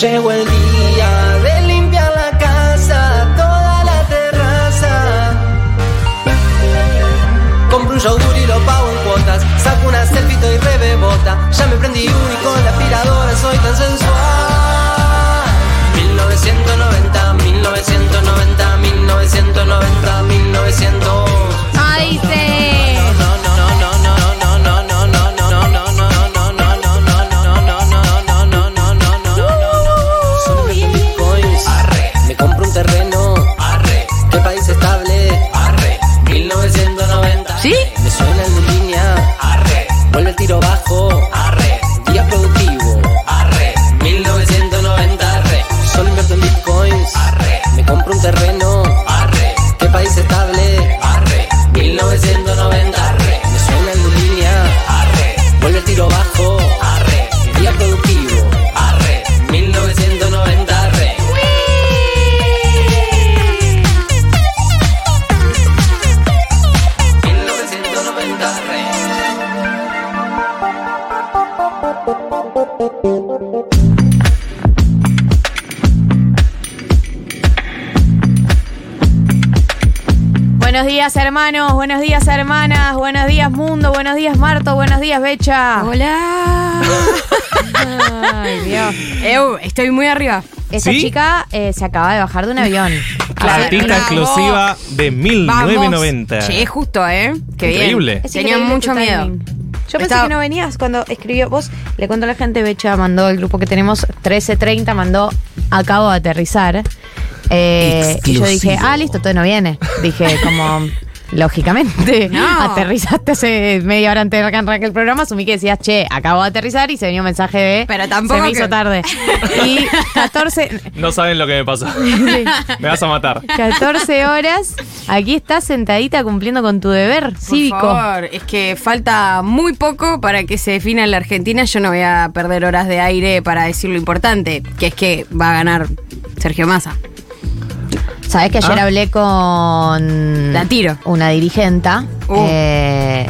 Llegó el día de limpiar la casa, toda la terraza. Compro un yogur y lo pago en cuotas. Saco una selfie y rebebota. Ya me prendí uno y con la aspiradora soy tan sensual. 1990, 1990, 1990, 1900. Ahí dice. Bajo. Día productivo. 1990. Solo invierto en bitcoins. Me compro un terreno. Hermanos. Buenos días, hermanas. Buenos días, mundo. Buenos días, Marto. Buenos días, Becha. Hola. Ay, Dios. Eu, estoy muy arriba. Esta ¿Sí? chica eh, se acaba de bajar de un avión. Claro. Artista Bravo. exclusiva de 1990. Che, justo, ¿eh? Qué Increíble. bien. Tenía increíble mucho miedo. timing. Yo pensé Estaba- que no venías cuando escribió. Vos le cuento a la gente, Becha mandó el grupo que tenemos 1330, mandó acabo de aterrizar. Eh, y yo dije, ah, listo, todo no viene. Dije, como, lógicamente, No. aterrizaste hace media hora antes de el programa. Asumí que decías, che, acabo de aterrizar y se venía un mensaje de. Pero tampoco Se me hizo tarde. Y 14. No saben lo que me pasó. Me vas a matar. 14 horas, aquí estás sentadita cumpliendo con tu deber Por cívico. favor, es que falta muy poco para que se defina la Argentina. Yo no voy a perder horas de aire para decir lo importante, que es que va a ganar Sergio Massa. Sabes que ayer Ah. hablé con La tiro. una dirigenta Uh. eh,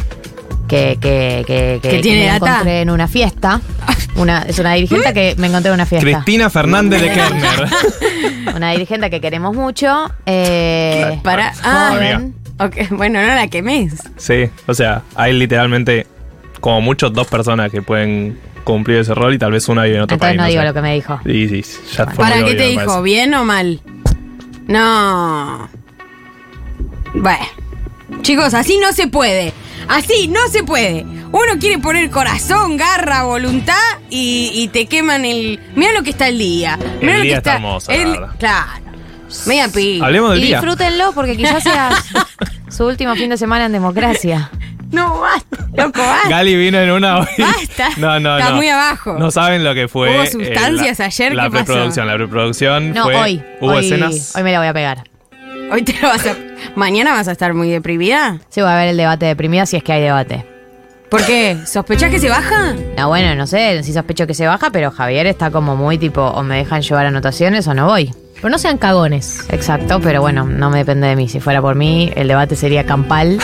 que, que, que, ¿Que tiene me data? encontré en una fiesta. Una, es una dirigente que me encontré en una fiesta. Cristina Fernández de Kerner. Una dirigente que queremos mucho. eh, Para. Ah, joven. ok, bueno, no la quemes. Sí, o sea, hay literalmente como mucho dos personas que pueden cumplir ese rol y tal vez una vive en otro Entonces país. no digo sé. lo que me dijo. Sí, sí, ya fue ¿Para qué te obvio, dijo? ¿Bien o mal? No. Bueno. Chicos, así no se puede. Así no se puede. Uno quiere poner corazón, garra, voluntad y, y te queman el. Mira lo que está el día. Mirá El lo día que está hermoso, el-. Claro. Media pi. Hablemos del Y día. disfrútenlo porque quizás sea su último fin de semana en democracia. No, basta, loco, basta. Gali vino en una hoy. Basta. No, no, Está no. muy abajo. No saben lo que fue. ¿Hubo eh, sustancias la- ayer? La ¿Qué pasó? preproducción. La preproducción No, fue. hoy. Hubo hoy, escenas. Hoy me la voy a pegar. Hoy te lo vas a. Mañana vas a estar muy deprimida. Sí, voy a ver el debate deprimida si es que hay debate. ¿Por qué? ¿Sospechás que se baja? No, bueno, no sé, si sospecho que se baja, pero Javier está como muy tipo, o me dejan llevar anotaciones o no voy. Pero no sean cagones. Exacto, pero bueno, no me depende de mí. Si fuera por mí, el debate sería campal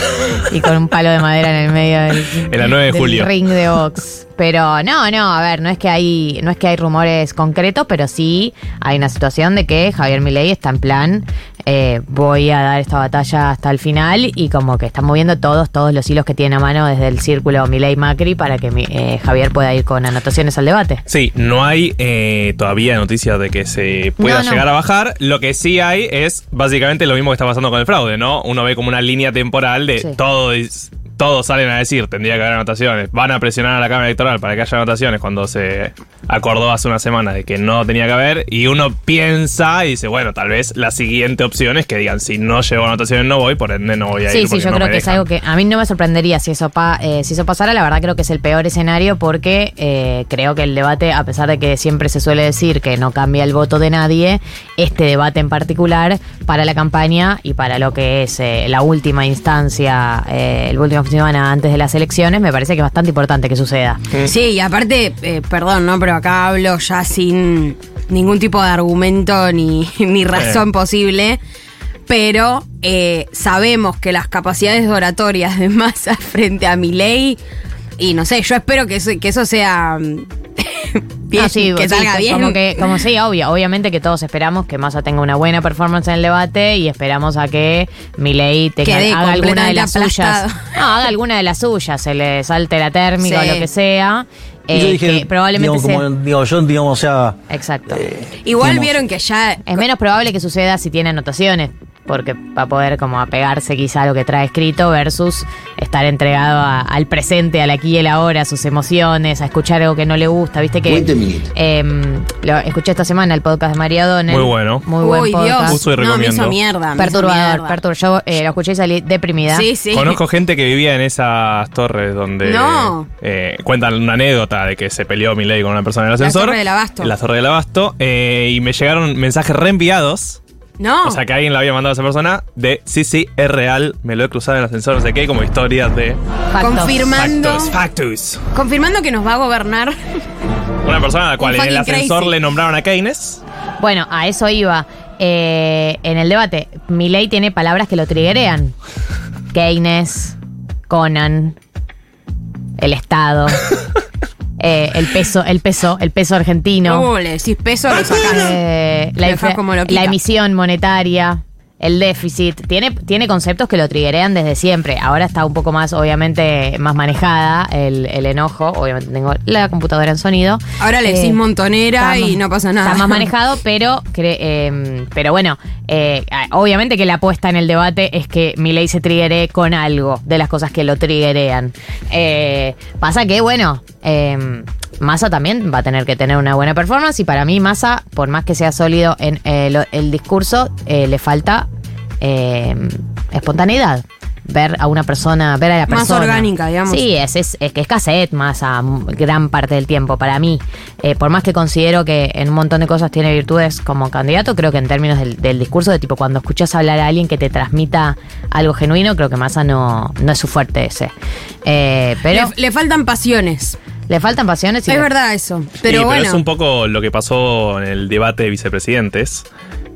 y con un palo de madera en el medio del, En la 9 de del julio. ring de box. Pero no, no, a ver, no es que hay, no es que hay rumores concretos, pero sí hay una situación de que Javier Milei está en plan, eh, voy a dar esta batalla hasta el final y como que están moviendo todos, todos los hilos que tiene a mano desde el círculo Milei Macri para que mi- eh, Javier pueda ir con anotaciones al debate. Sí, no hay eh, todavía noticias de que se pueda No, no. llegar a bajar. Lo que sí hay es básicamente lo mismo que está pasando con el fraude, ¿no? Uno ve como una línea temporal de Sí. todos, todos salen a decir, tendría que haber anotaciones. Van a presionar a la Cámara Electoral para que haya anotaciones cuando se acordó hace una semana de que no tenía que haber. Y uno piensa y dice, bueno, tal vez la siguiente opción es que digan, si no llevo anotaciones no voy, por ende no voy a ir. Sí, sí, yo no creo que es dejan". algo que a mí no me sorprendería si eso, pa- eh, si eso pasara. La verdad creo que es el peor escenario porque eh, creo que el debate, a pesar de que siempre se suele decir que no cambia el voto de nadie, este debate en particular para la campaña y para lo que es eh, la última instancia, el último semana antes de las elecciones, me parece que es bastante importante que suceda. Sí, y aparte, eh, perdón, ¿no? Pero acá hablo ya sin ningún tipo de argumento ni, ni razón posible. Pero eh, sabemos que las capacidades oratorias de Massa frente a Milei, y no sé, yo espero que eso, que eso sea mm, bien, Ah, sí, que sí, salga bien. Como que, como sí, obvio, obviamente que todos esperamos que Massa tenga una buena performance en el debate y esperamos a que Milei tenga- Quede haga alguna de las suyas. No, haga alguna de las suyas, se le salte la térmica Sí. o lo que sea. Yo eh, dije, que probablemente sea. como, digo, yo, digamos, o sea, Exacto. Igual digamos, vieron que ya. Es menos probable que suceda si tiene anotaciones, porque va a poder como apegarse quizá a lo que trae escrito versus estar entregado a- al presente, al aquí y el ahora, a sus emociones, a escuchar algo que no le gusta. Viste que em, lo escuché esta semana el podcast de María O'Donnell. Muy bueno. Muy buen Uy, podcast. Dios. Uso y no, me recomiendo. hizo mierda. me hizo Perturbador, mierda. perturbador. Yo eh, lo escuché y salí deprimida. Sí, sí. Conozco gente que vivía en esas torres donde No. eh, cuentan una anécdota de que se peleó Milei con una persona en el La ascensor. Torre del Abasto. En la torre del abasto. eh, y me llegaron mensajes reenviados. No. O sea, que alguien le había mandado a esa persona de sí, sí, es real, me lo he cruzado en el ascensor, no sé qué, como historias de Factos. confirmando. factos, factus. Confirmando que nos va a gobernar. Una persona a la cual en el ascensor crazy. le nombraron a Keynes. Bueno, a eso iba. Eh, en el debate, Milei tiene palabras que lo triggerean. Keynes, Conan, el Estado, eh, el peso, el peso, el peso argentino. No, le decís peso, lo sacás. Eh, la, infla- como la emisión monetaria, el déficit, tiene, tiene conceptos que lo triggerean desde siempre. Ahora está un poco más, obviamente, más manejada el, el enojo. Obviamente tengo la computadora en sonido. Ahora le decís Eh, montonera está y no pasa nada. Está más manejado, pero, eh, pero bueno, eh, obviamente que la apuesta en el debate es que Milei se triggere con algo de las cosas que lo triggerean. Eh, pasa que, bueno, eh, Massa también va a tener que tener una buena performance y para mí Massa, por más que sea sólido en eh, el discurso, eh, le falta eh, espontaneidad. Ver a una persona, ver a la Más persona. orgánica, digamos. Sí, es, es, es que es cassette Massa m- gran parte del tiempo para mí. Eh, por más que considero que en un montón de cosas tiene virtudes como candidato, creo que en términos del, del discurso, de tipo cuando escuchas hablar a alguien que te transmita algo genuino, creo que Massa no, no es su fuerte ese. Eh, pero Le, le faltan pasiones. le faltan pasiones y es le- verdad eso. Sí, Pero bueno. es un poco lo que pasó en el debate de vicepresidentes,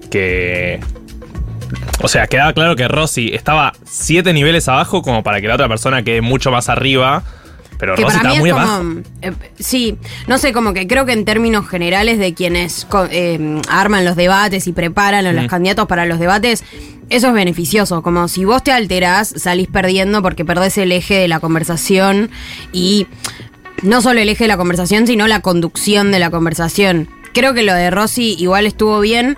que... O sea, quedaba claro que Rossi estaba siete niveles abajo como para que la otra persona quede mucho más arriba, pero que Rossi para mí estaba es muy como. abajo. eh, sí, no sé, como que creo que en términos generales de quienes eh, arman los debates y preparan a los Mm. candidatos para los debates, eso es beneficioso. Como si vos te alterás, salís perdiendo porque perdés el eje de la conversación y no solo el eje de la conversación, sino la conducción de la conversación. Creo que lo de Rossi igual estuvo bien,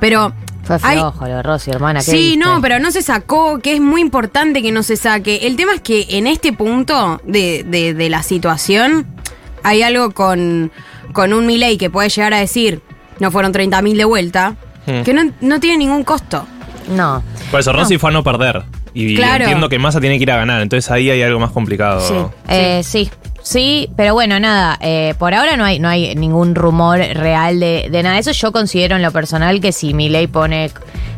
pero. Fue flojo lo de Rossi, hermana. ¿qué Sí, viste? no, pero no se sacó, que es muy importante que no se saque. El tema es que en este punto de, de- de la situación hay algo con, con un Milei que puede llegar a decir, no fueron 30.000 de vuelta, Hmm. que no, no tiene ningún costo. No. Por eso Rossi fue a no perder. Y Claro. entiendo que Massa tiene que ir a ganar, entonces ahí hay algo más complicado. Sí. Eh, sí. Sí, pero bueno, nada, eh, por ahora no hay, no hay ningún rumor real de, de nada de eso. Yo considero en lo personal que si mi ley pone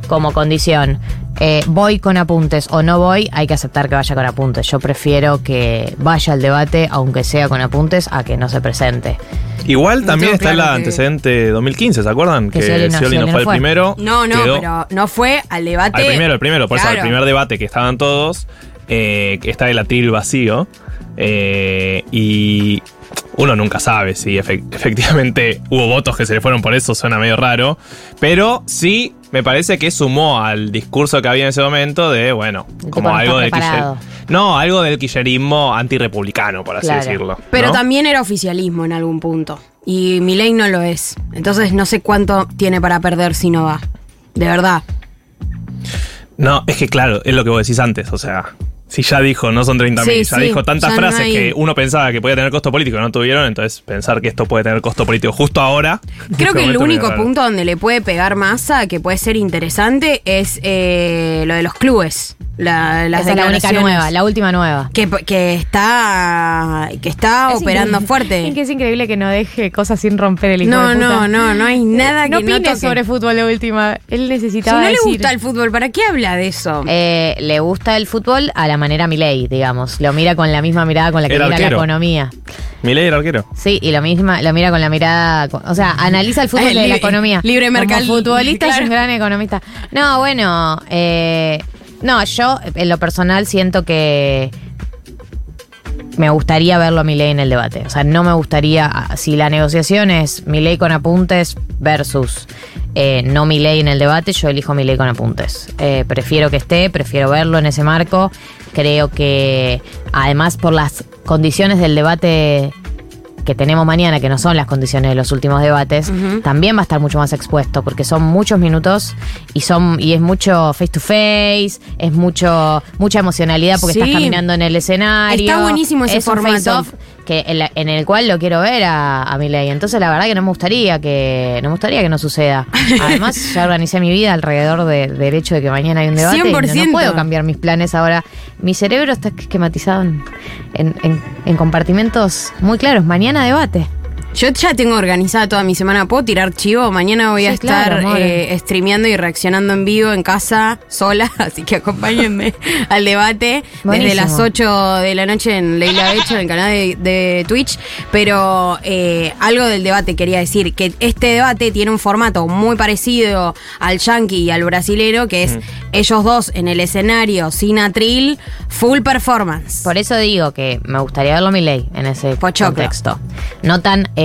como condición eh, voy con apuntes o no voy, hay que aceptar que vaya con apuntes. Yo prefiero que vaya al debate, aunque sea con apuntes, a que no se presente. Igual también está el claro que- antecedente 2015, ¿se acuerdan? Que Que, Scioli no- Scioli no Scioli fue el fue. primero. No, no, pero no fue al debate. Al primero, el primero, por eso al primer debate que estaban todos, eh, que está el atril vacío. Eh, y uno nunca sabe si efe- efectivamente hubo votos que se le fueron por eso, suena medio raro. Pero sí me parece que sumó al discurso que había en ese momento de, bueno, como no algo del No, algo del quillerismo antirrepublicano, por así Claro. decirlo. Pero también era oficialismo en algún punto. Y Milei no lo es. Entonces no sé cuánto tiene para perder si no va. De verdad. No, es que claro, es lo que vos decís antes, o sea, si ya dijo no son 30.000, Sí, ya sí, dijo tantas ya no frases hay- que uno pensaba que podía tener costo político y no tuvieron, entonces pensar que esto puede tener costo político justo ahora. Creo este que el único raro. punto donde le puede pegar masa, que puede ser interesante, es eh, lo de los clubes. La, las Esa es la única nueva, la última nueva. Que, que está que está Es operando increíble. fuerte. Es que es increíble que no deje cosas sin romper el hijo No, de puta. no, no, no hay nada no que no opine toque. sobre fútbol de última. Él Si necesitaba no le gusta el fútbol, ¿para qué habla de eso? Eh, le gusta el fútbol a la manera Milei, digamos. Lo mira con la misma mirada con la que El mira arquero. la economía. Milei era arquero. Sí, y lo misma, lo mira con la mirada, o sea, analiza el fútbol Eh, de la economía. libre Como futbolista es claro. un gran economista. No, bueno, eh, no, yo en lo personal siento que me gustaría verlo a Milei en el debate. O sea, no me gustaría, ah, si la negociación es Milei con apuntes versus eh, no Milei en el debate, yo elijo Milei con apuntes. Eh, prefiero que esté, prefiero verlo en ese marco. Creo que además por las condiciones del debate que tenemos mañana, que no son las condiciones de los últimos debates, también va a estar mucho más expuesto, porque son muchos minutos y son y es mucho face to face, es mucho mucha emocionalidad porque Sí. estás caminando en el escenario. Está buenísimo ese es un formato. Que en, la- en el cual lo quiero ver a, a Milei. Entonces la verdad que no me gustaría que no me gustaría que no suceda. Además ya organicé mi vida alrededor de- del hecho de que mañana hay un debate. y no- no, 100%. puedo cambiar mis planes ahora. Mi cerebro está esquematizado en, en- en- en compartimentos muy claros. Mañana debate. Yo ya tengo organizada toda mi semana. ¿Puedo tirar chivo? Mañana voy a estar claro, eh, streameando y reaccionando en vivo en casa, sola. Así que acompáñenme al debate desde las 8 de la noche en Leila Becho, en el canal de, de Twitch. Pero eh, algo del debate quería decir: que este debate tiene un formato muy parecido al yankee y al brasilero, que es ellos dos en el escenario, sin atril, full performance. Por eso digo que me gustaría verlo a Milei en ese Pochoclo. contexto. No tan, eh,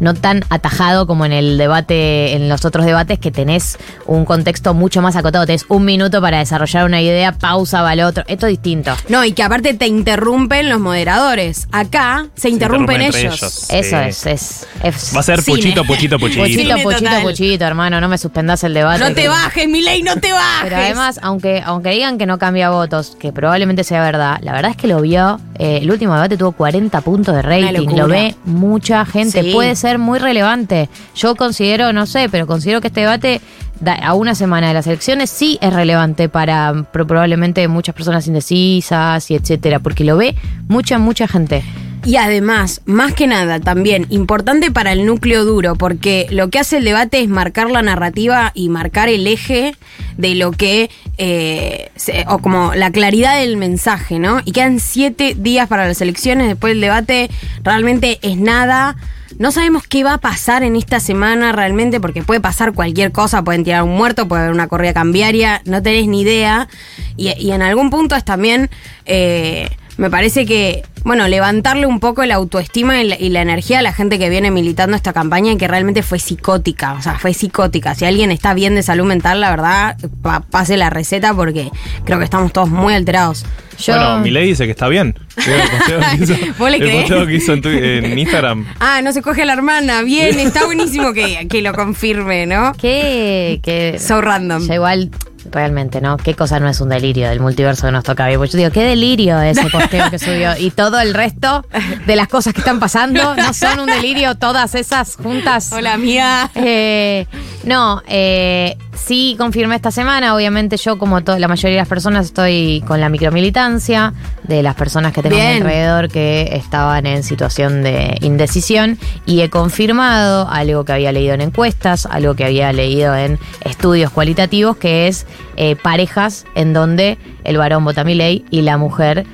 no tan atajado como en el debate, en los otros debates que tenés un contexto mucho más acotado. Tenés un minuto para desarrollar una idea, pausa, va al otro. Esto es distinto. No, y que aparte te interrumpen los moderadores. Acá se interrumpen, ellos. ellos. Eso es, es, es- Va a ser Cine. puchito, puchito, puchito. Puchito, puchito, puchito, hermano, no me suspendas el debate. No te que- bajes, Milei, no te bajes. Pero además, aunque, aunque digan que no cambia votos, que probablemente sea verdad, la verdad es que lo vio. eh, el último debate tuvo 40 puntos de rating. Lo ve mucha gente. Sí. Puede ser muy relevante. Yo considero, no sé, pero considero que este debate. da- A una semana de las elecciones sí es relevante para pro- probablemente muchas personas indecisas y etcétera, porque lo ve mucha, mucha gente. Y además, más que nada, también importante para el núcleo duro, porque lo que hace el debate es marcar la narrativa y marcar el eje de lo que, eh, o como la claridad del mensaje, ¿no? Y quedan siete días para las elecciones, después del debate realmente es nada. No sabemos qué va a pasar en esta semana realmente, porque puede pasar cualquier cosa, pueden tirar un muerto, puede haber una corrida cambiaria, no tenés ni idea. Y, y en algún punto es también, eh, me parece que, bueno, levantarle un poco la autoestima y la, y la energía a la gente que viene militando esta campaña y que realmente fue psicótica, o sea, fue psicótica. Si alguien está bien de salud mental, la verdad, pa- pase la receta porque creo que estamos todos muy alterados. Yo, Bueno, Milei dice que está bien. El que hizo- ¿Vos le el creés? posteo que hizo en, Instagram. Ah, no se coge a la hermana, bien, está buenísimo que, que lo confirme, ¿no? ¿Qué, qué- So random. Ya igual, realmente, ¿no? ¿Qué cosa no es un delirio del multiverso que nos toca vivir? Pues yo digo, qué delirio ese posteo que subió. Y todo el resto de las cosas que están pasando no son un delirio, todas esas juntas. Hola, amiga. Eh, no, eh, sí confirmé esta semana. Obviamente, yo, como la mayoría de las personas, estoy con la micromilitancia de las personas que tengo a mi Bien. alrededor que estaban en situación de indecisión. Y he confirmado algo que había leído en encuestas, algo que había leído en estudios cualitativos, que es eh, parejas en donde el varón vota mi ley y la mujer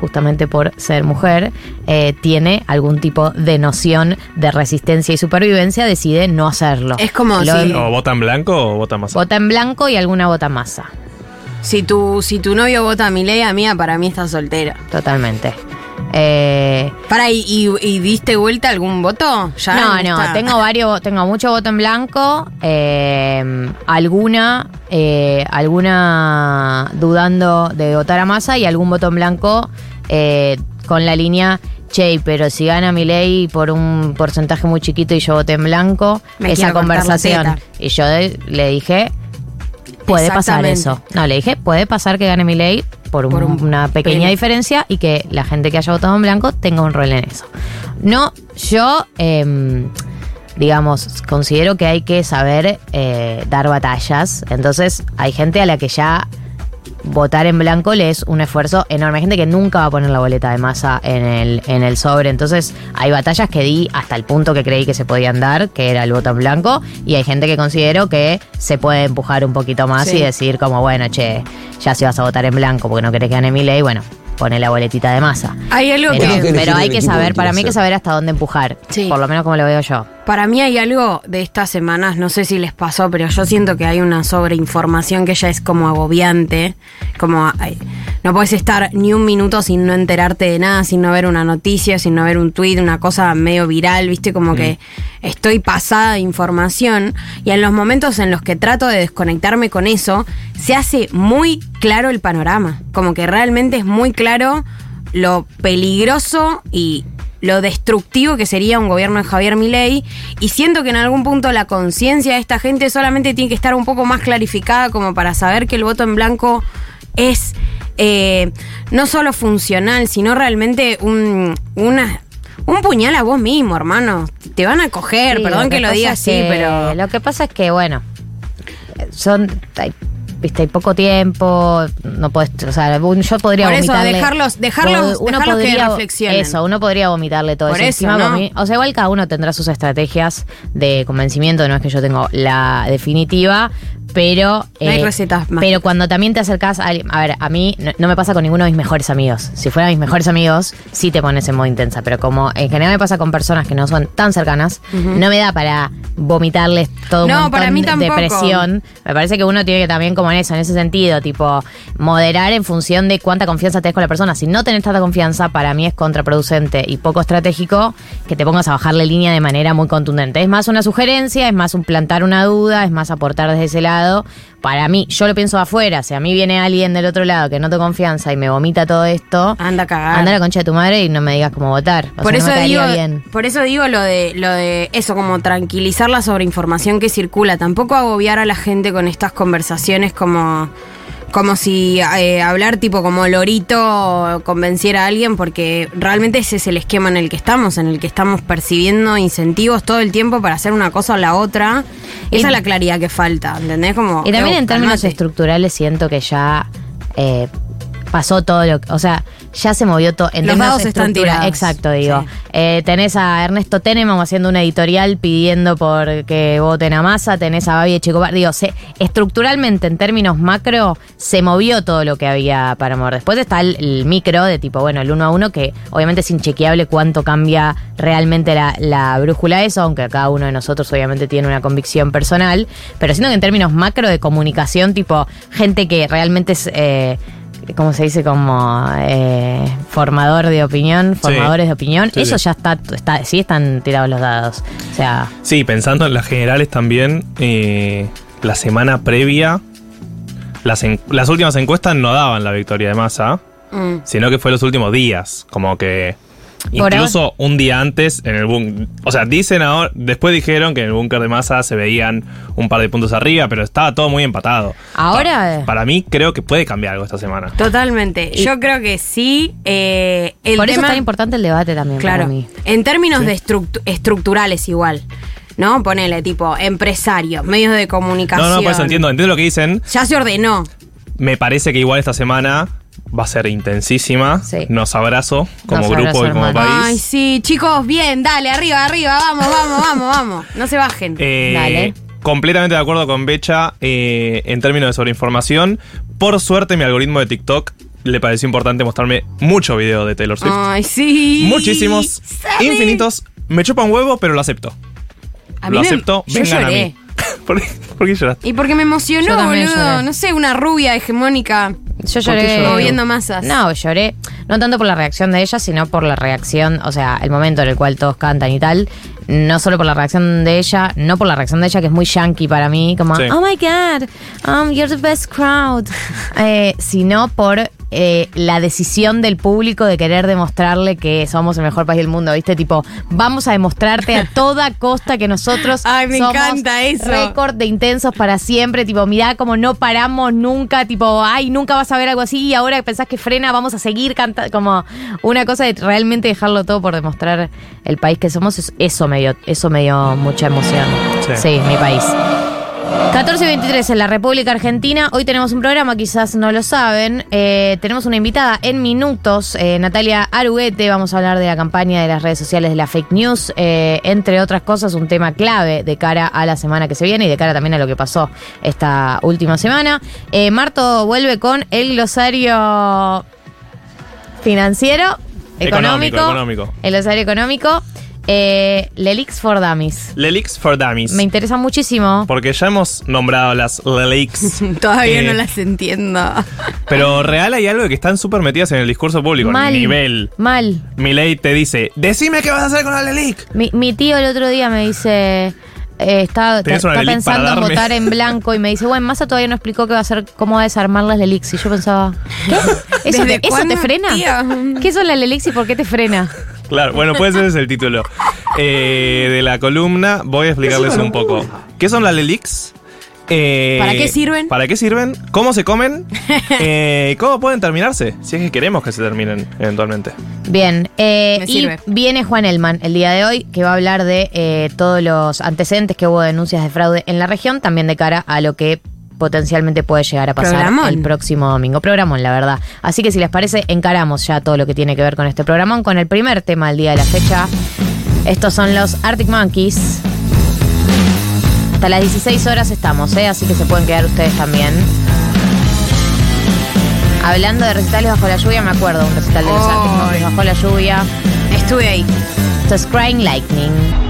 justamente por ser mujer, eh, tiene algún tipo de noción de resistencia y supervivencia, decide no hacerlo. Es como Lo- si- ¿O vota en blanco o vota más? Vota en blanco y alguna vota masa. Si tu, si tu novio vota a mi ley, amiga, para mí está soltera. Totalmente. Eh, Para, ¿y, y, y diste vuelta algún voto? Ya no, no, está. tengo varios, tengo mucho voto en blanco, eh, alguna, eh, alguna dudando de votar a masa y algún voto en blanco eh, con la línea, che, pero si gana mi ley por un porcentaje muy chiquito y yo voté en blanco, Me esa conversación. Y yo de- le dije, puede pasar eso. No, le dije, puede pasar que gane mi ley por, un- Por un una pequeña premio. diferencia y que la gente que haya votado en blanco tenga un rol en eso. No, yo, em, digamos, considero que hay que saber eh, dar batallas. Entonces, hay gente a la que ya votar en blanco le es un esfuerzo enorme. Hay gente que nunca va a poner la boleta de masa en el, en el sobre. Entonces, hay batallas que di hasta el punto que creí que se podían dar, que era el voto en blanco. Y hay gente que considero que se puede empujar un poquito más Sí. y decir como, bueno, che, ya si vas a votar en blanco porque no querés que gane mi ley, bueno, pone la boletita de masa. Hay algo Pero, que... pero hay que saber, para mí hay que saber hasta dónde empujar. Sí. Por lo menos como lo veo yo. Para mí hay algo de estas semanas, no sé si les pasó, pero yo siento que hay una sobreinformación que ya es como agobiante. Como ay, no puedes estar ni un minuto sin no enterarte de nada, sin no ver una noticia, sin no ver un tweet, una cosa medio viral, viste, como que estoy pasada de información. Y en los momentos en los que trato de desconectarme con eso, se hace muy claro el panorama. Como que realmente es muy claro lo peligroso y lo destructivo que sería un gobierno de Javier Milei y siento que en algún punto la conciencia de esta gente solamente tiene que estar un poco más clarificada como para saber que el voto en blanco es eh, no solo funcional, sino realmente un, una, un puñal a vos mismo, hermano. Te van a coger, Sí, perdón que, lo pasa diga así, que- pero... Lo que pasa es que, bueno, son. Viste, hay poco tiempo, no podés, o sea, yo podría Por eso, dejarlos- dejarlos- Pod- dejarlos que reflexionen. Eso, uno podría vomitarle todo Por eso eso, encima. ¿no? mi- o sea, igual cada uno tendrá sus estrategias de convencimiento, no es que yo tengo la definitiva, pero. eh, No hay recetas mágicas. Pero cuando también te acercás a alguien- A ver, a mí no, no me pasa con ninguno de mis mejores amigos. Si fueran mis mejores amigos, sí te pones en modo intensa. Pero como en general me pasa con personas que no son tan cercanas, no me da para vomitarles todo un No, montón para mí de presión. Me parece que uno tiene que también, como en eso, en ese sentido, tipo, moderar en función de cuánta confianza tenés con la persona. Si no tenés tanta confianza, para mí es contraproducente y poco estratégico que te pongas a bajarle línea de manera muy contundente. Es más una sugerencia, es más un plantar una duda, es más aportar desde ese lado. Para mí, yo lo pienso afuera. Si a mí viene alguien del otro lado que no te confianza y me vomita todo esto, Anda a cagar. anda a la concha de tu madre y no me digas cómo votar. O por sea, eso no me caería digo, bien. por eso digo lo de lo de eso como tranquilizar la sobreinformación que circula, tampoco agobiar a la gente con estas conversaciones como como si eh, hablar tipo como lorito convenciera a alguien porque realmente ese es el esquema en el que estamos, en el que estamos percibiendo incentivos todo el tiempo para hacer una cosa o la otra. Y- Esa es la claridad que falta, ¿entendés? Como Y también eh, en términos estructurales siento que ya eh, pasó todo lo que. O sea, ya se movió todo. En Los dados están estructura- tirados. Exacto, digo. Sí. Eh, tenés a Ernesto Teneman haciendo una editorial pidiendo por que voten a Massa. Tenés a Babi Chicobar. Digo, se, estructuralmente, en términos macro, se movió todo lo que había para mover. Después está el, el micro de tipo, bueno, el uno a uno, que obviamente es inchequeable cuánto cambia realmente la, la brújula eso, aunque cada uno de nosotros obviamente tiene una convicción personal. Pero siento que en términos macro de comunicación, tipo, gente que realmente es. Eh, ¿Cómo se dice? Como eh, formador de opinión, formadores de opinión. Sí, Eso sí. ya está, está, sí están tirados los dados. O sea, Sí, pensando en las generales también, eh, la semana previa, las, en- las últimas encuestas no daban la victoria de Massa, Mm. sino que fue los últimos días, como que incluso un día antes en el búnker, o sea, dicen ahora, después dijeron que en el búnker de Massa se veían un par de puntos arriba, pero estaba todo muy empatado. Ahora- Pa- para mí creo que puede cambiar algo esta semana. Totalmente. Y- Yo creo que sí. eh, el por eso es tan importante el debate también Claro. para mí. En términos de estructu- estructurales igual. ¿No? Ponele tipo empresarios, medios de comunicación. No, no, pues entiendo, entiendo lo que dicen. Ya se ordenó. Me parece que igual esta semana va a ser intensísima. Sí. Nos abrazo como Nos grupo abrazo, y como hermano. país. Ay, sí, chicos, bien, dale, arriba, arriba, vamos, vamos, vamos, vamos. No se bajen. Eh, Dale. Completamente de acuerdo con Becha eh, en términos de sobreinformación. Por suerte, mi algoritmo de TikTok le pareció importante mostrarme mucho video de Taylor Swift. Ay, sí. Muchísimos, ¿Sabe? infinitos. Me chupa un huevo, pero lo acepto. A mí lo me- acepto, yo vengan a mí. ¿Por, qué, por qué lloraste? Y porque me emocionó, Yo también boludo. lloré. No sé, una rubia hegemónica. Yo ¿Por qué lloré. Moviendo masas. No, lloré. No tanto por la reacción de ella, sino por la reacción, o sea, el momento en el cual todos cantan y tal. No solo por la reacción de ella, no por la reacción de ella, que es muy yankee para mí, como, Sí. oh my god, um, you're the best crowd. Eh, sino por eh, la decisión del público de querer demostrarle que somos el mejor país del mundo, ¿viste? Tipo, vamos a demostrarte a toda costa que nosotros Ay, me somos encanta eso. récord de intensos para siempre, tipo, mirá como no paramos nunca, tipo, ay, nunca vas a ver algo así y ahora que pensás que frena, vamos a seguir cantando, como una cosa de realmente dejarlo todo por demostrar el país que somos, es- eso me dio, eso me dio mucha emoción. Sí. Sí, mi país. 14 y 23 en la República Argentina. Hoy tenemos un programa, quizás no lo saben. Eh, tenemos una invitada en minutos, eh, Natalia Aruguete. Vamos a hablar de la campaña de las redes sociales de la fake news. eh, entre otras cosas, un tema clave de cara a la semana que se viene y de cara también a lo que pasó esta última semana. Marto vuelve con el glosario financiero, económico. Económico, económico. El glosario económico. Eh, Lelix for Dummies. Lelix for Dummies. Me interesa muchísimo. Porque ya hemos nombrado las Lelix. Todavía Eh, no las entiendo. Pero real hay algo de que están súper metidas en el discurso público. Mal. Nivel. Mal. Milei te dice, decime qué vas a hacer con la Lelic. Mi, mi tío el otro día me dice. eh, está, ¿Tenés está una Lelic para pensando en votar en blanco y me dice, bueno, Massa todavía no explicó qué va a hacer, cómo va a desarmar las Lelix. Y yo pensaba, ¿qué? ¿Eso, ¿Desde te, ¿eso te frena? tío? ¿Qué son las Lelix y por qué te frena? Claro, bueno, pues ese es el título eh, de la columna. Voy a explicarles un poco. ¿Qué son las Lelix? Eh, ¿Para qué sirven? ¿Para qué sirven? ¿Cómo se comen? Eh, ¿Cómo pueden terminarse? Si es que queremos que se terminen eventualmente. Bien, eh, y viene Juan Elman el día de hoy, que va a hablar de eh, todos los antecedentes que hubo de denuncias de fraude en la región, también de cara a lo que potencialmente puede llegar a pasar Programón. el próximo domingo. Programón, la verdad. Así que si les parece, encaramos ya todo lo que tiene que ver con este programón, con el primer tema del día de la fecha. Estos son los Arctic Monkeys. Hasta las 16 horas estamos, ¿eh? así que se pueden quedar ustedes también. Hablando de recitales bajo la lluvia, me acuerdo un recital de los Arctic. Monkeys bajo la lluvia. Estuve ahí. Esto es Crying Lightning.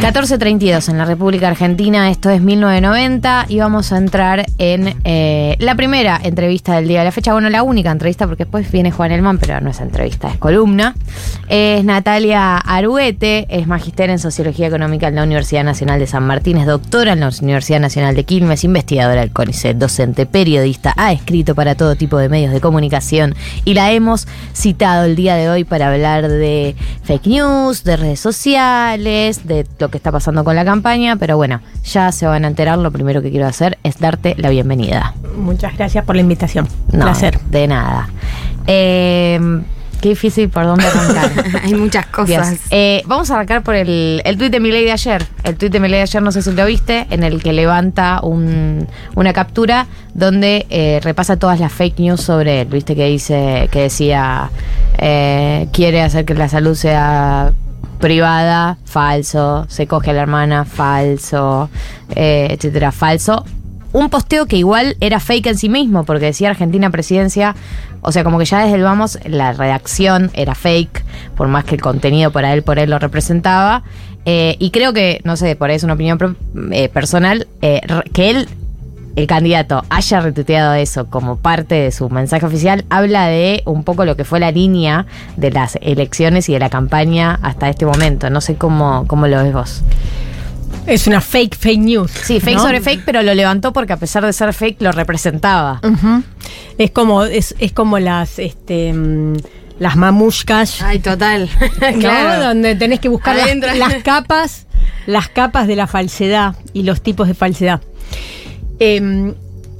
...14.32 en la República Argentina, esto es 1990 y vamos a entrar en eh, la primera entrevista del día de la fecha, bueno, la única entrevista porque después viene Juan Elman, pero no es entrevista, es columna. Es Natalia Aruete, es magister en Sociología Económica en la Universidad Nacional de San Martín, es doctora en la Universidad Nacional de Quilmes, investigadora del CONICET, docente, periodista, ha escrito para todo tipo de medios de comunicación y la hemos citado el día de hoy para hablar de fake news, de redes sociales, de lo que está pasando con la campaña, pero bueno, ya se van a enterar, lo primero que quiero hacer es darte la bienvenida. Muchas gracias por la invitación. No, Placer. de nada. Eh, qué difícil por dónde arrancar. Hay muchas cosas. Eh, vamos a arrancar por el, el tuit de Milei de ayer. El tuit de Milei de ayer, no sé si lo viste, en el que levanta un- una captura donde eh, repasa todas las fake news sobre él. Viste que dice, que decía, eh, quiere hacer que la salud sea privada, falso, se coge a la hermana, falso, eh, etcétera, falso. Un posteo que igual era fake en sí mismo, porque decía Argentina presidencia, o sea, como que ya desde el vamos, la redacción era fake, por más que el contenido para él, por él lo representaba. Eh, y creo que, no sé, por ahí es una opinión eh, personal, que él, el candidato, haya retuiteado eso como parte de su mensaje oficial, habla de un poco lo que fue la línea de las elecciones y de la campaña hasta este momento. No sé cómo, cómo lo ves vos. Es una fake, fake news. Sí, fake ¿no? sobre fake, pero lo levantó porque a pesar de ser fake lo representaba. Es como, es, es como las, este, mm, las mamushkas, Ay, total. ¿no? claro. Donde tenés que buscar las capas, las capas de la falsedad y los tipos de falsedad. Eh,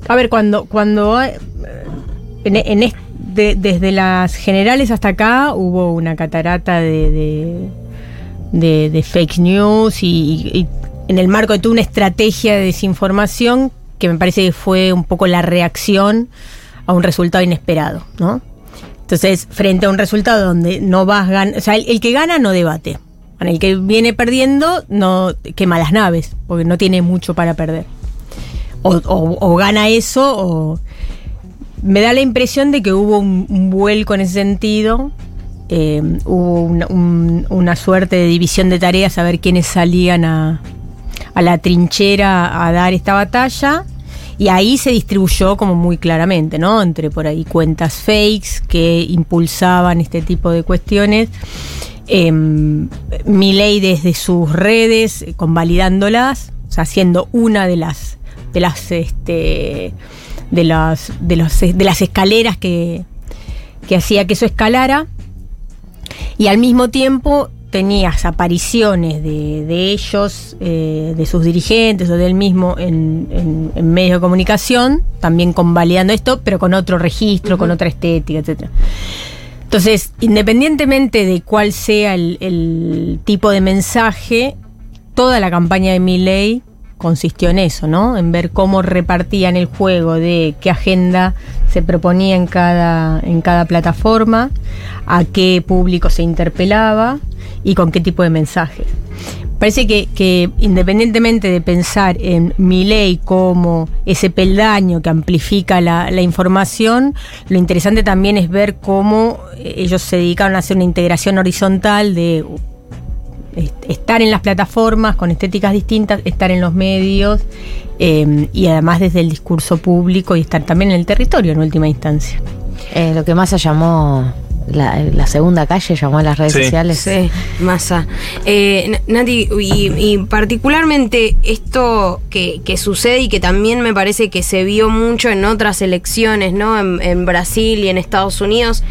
a ver, cuando, cuando en, en est- de- desde las generales hasta acá hubo una catarata de, de, fake news y, en el marco de toda una estrategia de desinformación que me parece que fue un poco la reacción a un resultado inesperado, ¿no? Entonces, frente a un resultado donde no vas ganando, o sea, el que gana no debate. El que viene perdiendo no quema las naves, porque no tiene mucho para perder. O, o- gana eso, o me da la impresión de que hubo un, vuelco en ese sentido. Eh, hubo una, un- una suerte de división de tareas a ver quiénes salían a, a la trinchera a dar esta batalla. Y ahí se distribuyó como muy claramente, ¿no? Entre por ahí cuentas fakes que impulsaban este tipo de cuestiones. Eh, Milei desde sus redes, eh, convalidándolas, o sea, siendo una de las de las este de las de los de las escaleras que, que hacía que eso escalara. Y al mismo tiempo tenías apariciones de, de ellos, eh, de sus dirigentes o de él mismo en, en- en medios de comunicación, también convalidando esto, pero con otro registro, con otra estética, etcétera. Entonces, independientemente de cuál sea el, el tipo de mensaje, toda la campaña de Milley consistió en eso, ¿no? En ver cómo repartían el juego de qué agenda se proponía en cada, en cada plataforma, a qué público se interpelaba y con qué tipo de mensajes. Parece que, que independientemente de pensar en mi ley como ese peldaño que amplifica la, la información, lo interesante también es ver cómo ellos se dedicaron a hacer una integración horizontal de estar en las plataformas con estéticas distintas, estar en los medios eh, y además desde el discurso público y estar también en el territorio en última instancia. Eh, lo que más se llamó la, la segunda calle, llamó a las redes Sí. sociales. Sí, masa. Eh, Nati, y, y particularmente esto que, que sucede y que también me parece que se vio mucho en otras elecciones, ¿no? En, en Brasil y en Estados Unidos,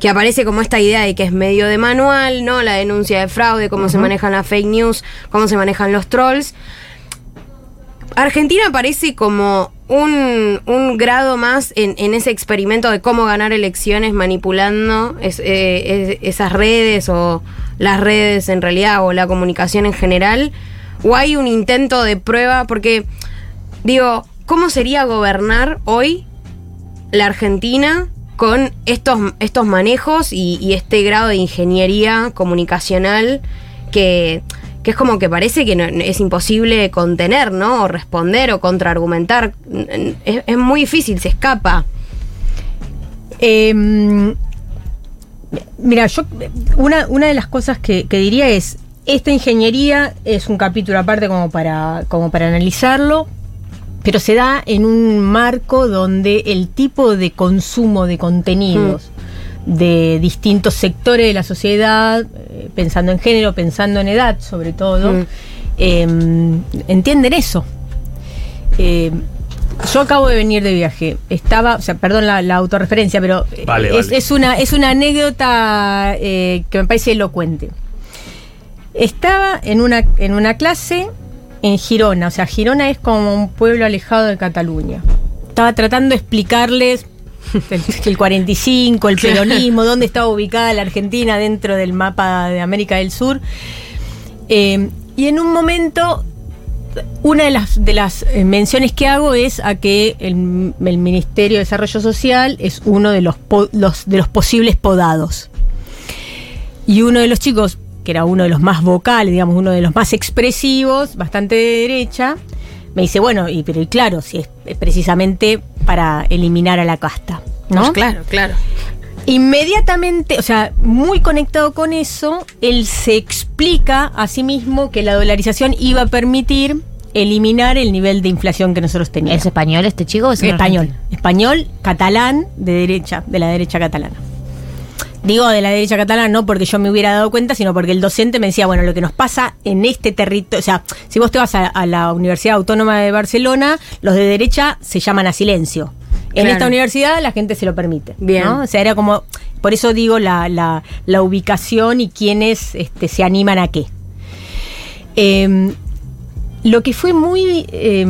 que aparece como esta idea de que es medio de manual, ¿no? La denuncia de fraude, cómo se manejan las fake news, cómo se manejan los trolls. Argentina parece como un, un grado más en, en ese experimento de cómo ganar elecciones manipulando es- eh, es- esas redes o las redes en realidad o la comunicación en general. O hay un intento de prueba porque, digo, ¿cómo sería gobernar hoy la Argentina con estos, estos manejos y, este grado de ingeniería comunicacional que, que es como que parece que no- es imposible contener, ¿no? O responder o contraargumentar. Es, muy difícil, se escapa. Eh, mira, yo una, una de las cosas que, que diría es, esta ingeniería es un capítulo aparte como para, como para analizarlo, pero se da en un marco donde el tipo de consumo de contenidos de distintos sectores de la sociedad, eh, pensando en género, pensando en edad sobre todo, Mm. eh, entienden eso. Eh, yo acabo de venir de viaje. Estaba, o sea, perdón la, la autorreferencia, pero eh, Vale, es, vale. es una, es una anécdota eh, que me parece elocuente. Estaba en una, en una clase en Girona, o sea, Girona es como un pueblo alejado de Cataluña. Estaba tratando de explicarles el, el 45, el peronismo, dónde estaba ubicada la Argentina dentro del mapa de América del Sur. Eh, y en un momento una de las, de las eh, menciones que hago es a que el, el Ministerio de Desarrollo Social es uno de los, po- los- de los posibles podados. Y uno de los chicos, que era uno de los más vocales, digamos, uno de los más expresivos, bastante de derecha, me dice, bueno, y, pero y claro, si es precisamente para eliminar a la casta. ¿no? Pues claro, claro. Inmediatamente, o sea, muy conectado con eso, él se explica a sí mismo que la dolarización iba a permitir eliminar el nivel de inflación que nosotros teníamos. ¿Es español este chico o es español, argentino? español, catalán, de derecha, de la derecha catalana. Digo de la derecha catalana no porque yo me hubiera dado cuenta, sino porque el docente me decía, bueno, lo que nos pasa en este territorio, o sea, si vos te vas a, a la Universidad Autónoma de Barcelona, los de derecha se llaman a silencio. En Claro. esta universidad la gente se lo permite. Bien. ¿no? O sea, era como, por eso digo la, la, la ubicación y quiénes este, se animan a qué. Em, lo que fue muy eh,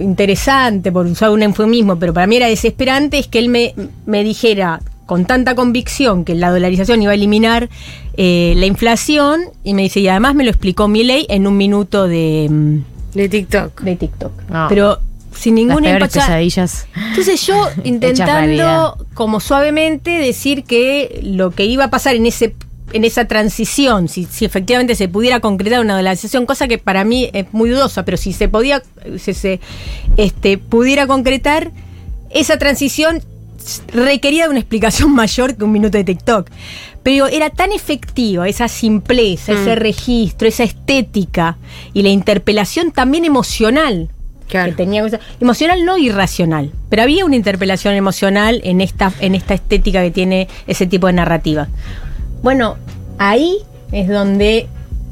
interesante, por usar un eufemismo, pero para mí era desesperante, es que él me, me dijera con tanta convicción que la dolarización iba a eliminar eh, la inflación, y me dice, y además me lo explicó mi ley en un minuto de, mm, De TikTok. de TikTok. No. Pero sin ninguna pesadillas. entonces yo intentando como suavemente decir que lo que iba a pasar en ese en esa transición, si, si efectivamente se pudiera concretar una dolarización, cosa que para mí es muy dudosa, pero si se podía, si se este, pudiera concretar, esa transición requería de una explicación mayor que un minuto de TikTok. Pero era tan efectiva esa simpleza, ese registro, esa estética y la interpelación también emocional Claro. que tenía emocional no irracional, pero había una interpelación emocional en esta en esta estética que tiene ese tipo de narrativa. Bueno, ahí es donde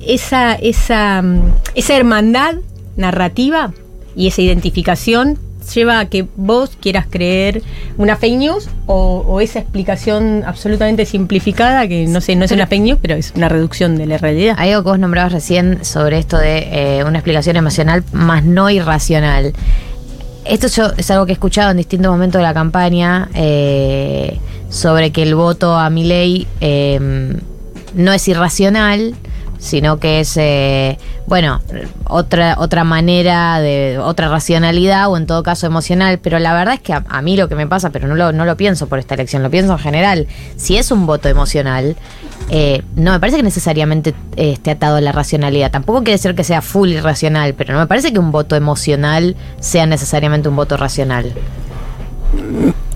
esa esa mm, esa hermandad narrativa y esa identificación lleva a que vos quieras creer una fake news o, o esa explicación absolutamente simplificada que no sé, no es una fake news, pero es una reducción de la realidad. Hay algo que vos nombrabas recién sobre esto de eh, una explicación emocional más no irracional. Esto yo, es algo que he escuchado en distintos momentos de la campaña eh, sobre que el voto a mi ley no es irracional, sino que es, eh, bueno, otra, otra manera de, otra racionalidad o en todo caso emocional, pero la verdad es que a, mí lo que me pasa, pero no lo, no lo pienso por esta elección, lo pienso en general, si es un voto emocional, eh, no me parece que necesariamente eh, esté atado a la racionalidad, tampoco quiere decir que sea full irracional, pero no me parece que un voto emocional sea necesariamente un voto racional.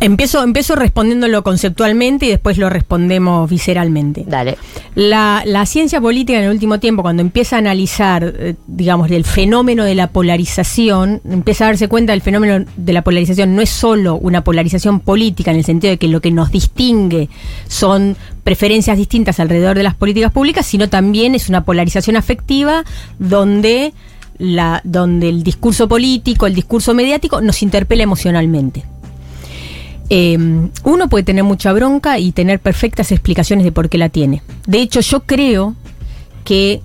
Empiezo, empiezo respondiéndolo conceptualmente y después lo respondemos visceralmente. Dale. La, la ciencia política en el último tiempo, cuando empieza a analizar, eh, digamos, el fenómeno de la polarización, empieza a darse cuenta del fenómeno de la polarización. No es solo una polarización política en el sentido de que lo que nos distingue son preferencias distintas alrededor de las políticas públicas, sino también es una polarización afectiva donde, la, donde el discurso político, el discurso mediático nos interpela emocionalmente. Eh, uno puede tener mucha bronca y tener perfectas explicaciones de por qué la tiene. De hecho, yo creo que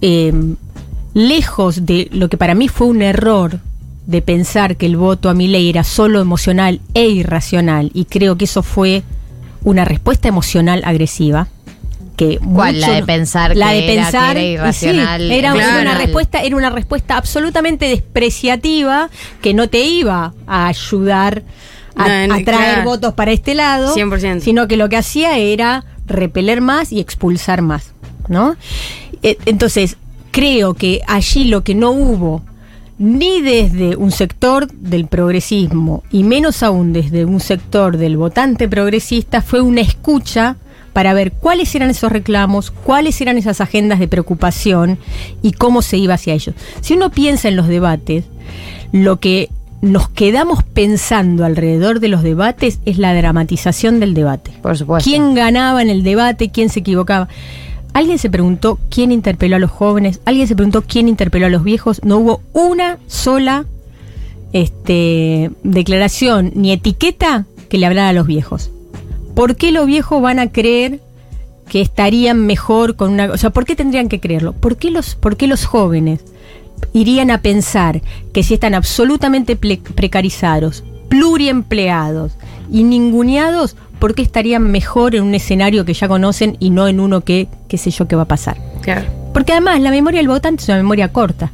eh, lejos de lo que para mí fue un error de pensar que el voto a mi ley era solo emocional e irracional, y creo que eso fue una respuesta emocional agresiva. Que ¿Cuál? La de pensar la que de era- pensar que era sí, irracional, era, una respuesta era una respuesta absolutamente despreciativa que no te iba a ayudar a, No, no, a traer claro. votos para este lado 100%. sino que lo que hacía era repeler más y expulsar más ¿no? Eh, entonces creo que allí lo que no hubo ni desde un sector del progresismo y menos aún desde un sector del votante progresista fue una escucha para ver cuáles eran esos reclamos, cuáles eran esas agendas de preocupación y cómo se iba hacia ellos. Si uno piensa en los debates, lo que nos quedamos pensando alrededor de los debates es la dramatización del debate. Por supuesto. ¿Quién ganaba en el debate? ¿Quién se equivocaba? ¿Alguien se preguntó quién interpeló a los jóvenes? ¿Alguien se preguntó quién interpeló a los viejos? No hubo una sola este, declaración ni etiqueta que le hablara a los viejos. ¿Por qué los viejos van a creer que estarían mejor con una... O sea, ¿por qué tendrían que creerlo? ¿Por qué los, por qué los jóvenes irían a pensar que si están absolutamente precarizados, pluriempleados y ninguneados, ¿por qué estarían mejor en un escenario que ya conocen y no en uno que, qué sé yo, qué va a pasar? Claro. Porque además la memoria del votante es una memoria corta.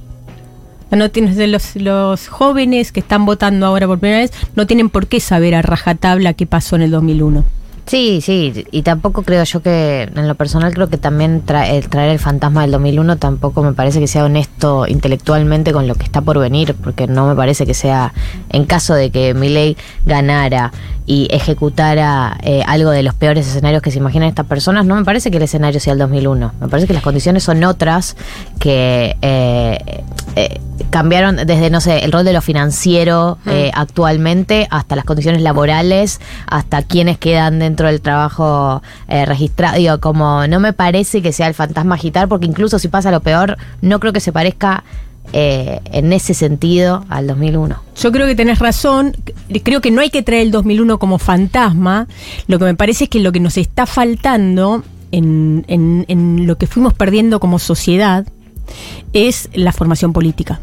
No tienes de los, los jóvenes que están votando ahora por primera vez no tienen por qué saber a rajatabla qué pasó en el 2001. Sí, sí, y tampoco creo yo que, en lo personal, creo que también tra- el traer el fantasma del 2001 tampoco me parece que sea honesto intelectualmente con lo que está por venir, porque no me parece que sea, en caso de que Milei ganara y ejecutara eh, algo de los peores escenarios que se imaginan estas personas, no me parece que el escenario sea el 2001. Me parece que las condiciones son otras que eh, eh, cambiaron desde, no sé, el rol de lo financiero eh, actualmente hasta las condiciones laborales, hasta quienes quedan dentro del trabajo eh, registrado. Digo, como no me parece que sea el fantasma agitar, porque incluso si pasa lo peor, no creo que se parezca eh, en ese sentido al 2001. Yo creo que tenés razón. Creo que no hay que traer el 2001 como fantasma. Lo que me parece es que lo que nos está faltando en, en- en lo que fuimos perdiendo como sociedad es la formación política.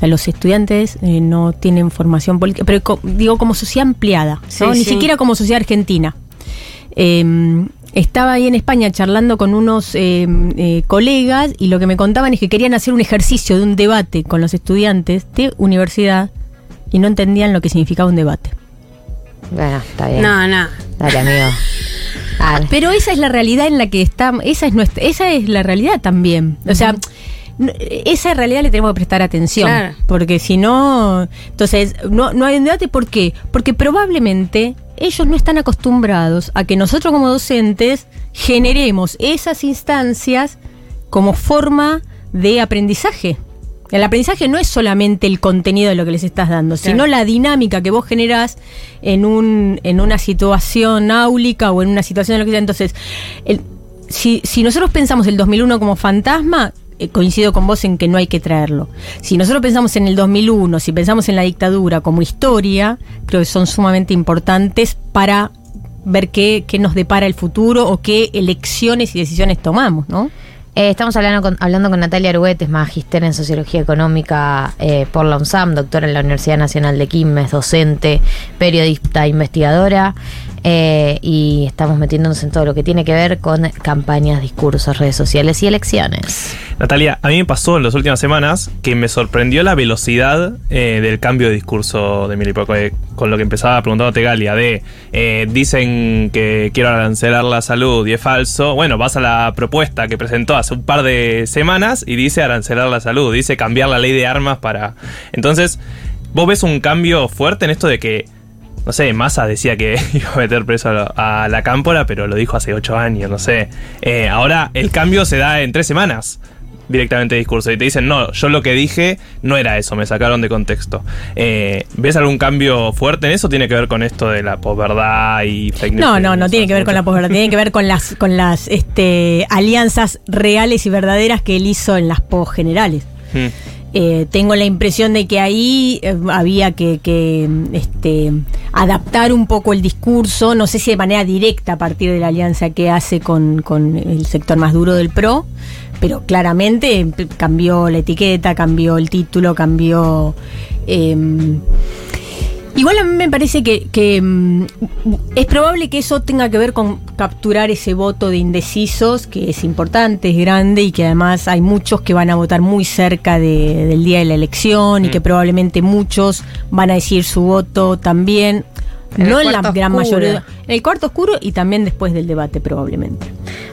O sea, los estudiantes eh, no tienen formación política, pero co- digo como sociedad ampliada, ¿no? Sí, ni sí. siquiera como sociedad argentina. Eh, estaba ahí en España charlando con unos eh, eh, colegas y lo que me contaban es que querían hacer un ejercicio de un debate con los estudiantes de universidad y no entendían lo que significaba un debate. Bueno, está bien. No, no. Dale, amigo. Dale. Pero esa es la realidad en la que estamos, esa es nuestra, esa es la realidad también. O sea, esa realidad le tenemos que prestar atención. Claro. Porque si no, entonces, no, no hay un debate, ¿por qué? Porque probablemente ellos no están acostumbrados a que nosotros como docentes generemos esas instancias como forma de aprendizaje. El aprendizaje no es solamente el contenido de lo que les estás dando, sino la dinámica que vos generás en, un, en una situación áulica o en una situación de lo que sea. Entonces, el- si, si nosotros pensamos el 2001 como fantasma, coincido con vos en que no hay que traerlo. Si nosotros pensamos en el 2001, si pensamos en la dictadura como historia, creo que son sumamente importantes para ver qué, qué nos depara el futuro o qué elecciones y decisiones tomamos, ¿no? Eh, estamos hablando con, hablando con Natalia Arguet, es magíster en Sociología Económica eh, por la UNSAM, doctora en la Universidad Nacional de Quilmes, docente, periodista, investigadora, eh, y estamos metiéndonos en todo lo que tiene que ver con campañas, discursos, redes sociales y elecciones. Natalia, a mí me pasó en las últimas semanas que me sorprendió la velocidad del cambio de discurso de porque con lo que empezaba preguntándote Galia, de dicen que quiero arancelar la salud y es falso. Bueno, vas a la propuesta que presentó hace un par de semanas y dice arancelar la salud, dice cambiar la ley de armas para. Entonces, vos ves un cambio fuerte en esto de que. No sé, Massa decía que iba a meter preso a, la cámpora, pero lo dijo hace ocho años, no sé. Eh, ahora el cambio se da en tres semanas directamente discurso y te dicen, no, yo lo que dije no era eso, me sacaron de contexto. Eh, ¿Ves algún cambio fuerte en eso? ¿Tiene que ver con esto de la posverdad y fake news? No, no, no tiene que ver con la posverdad, tiene que ver con las, con las este, alianzas reales y verdaderas que él hizo en las posgenerales. Hmm. Eh, tengo la impresión de que ahí eh, había que, que, este, adaptar un poco el discurso, no sé si de manera directa a partir de la alianza que hace con, con el sector más duro del PRO, pero claramente eh, cambió la etiqueta, cambió el título, cambió... em, Igual a mí me parece que, que, mm, es probable que eso tenga que ver con capturar ese voto de indecisos, que es importante, es grande y que además hay muchos que van a votar muy cerca de- del día de la elección y Mm. que probablemente muchos van a decir su voto también. En no en la gran oscuro. mayoría. En el cuarto oscuro y también después del debate probablemente.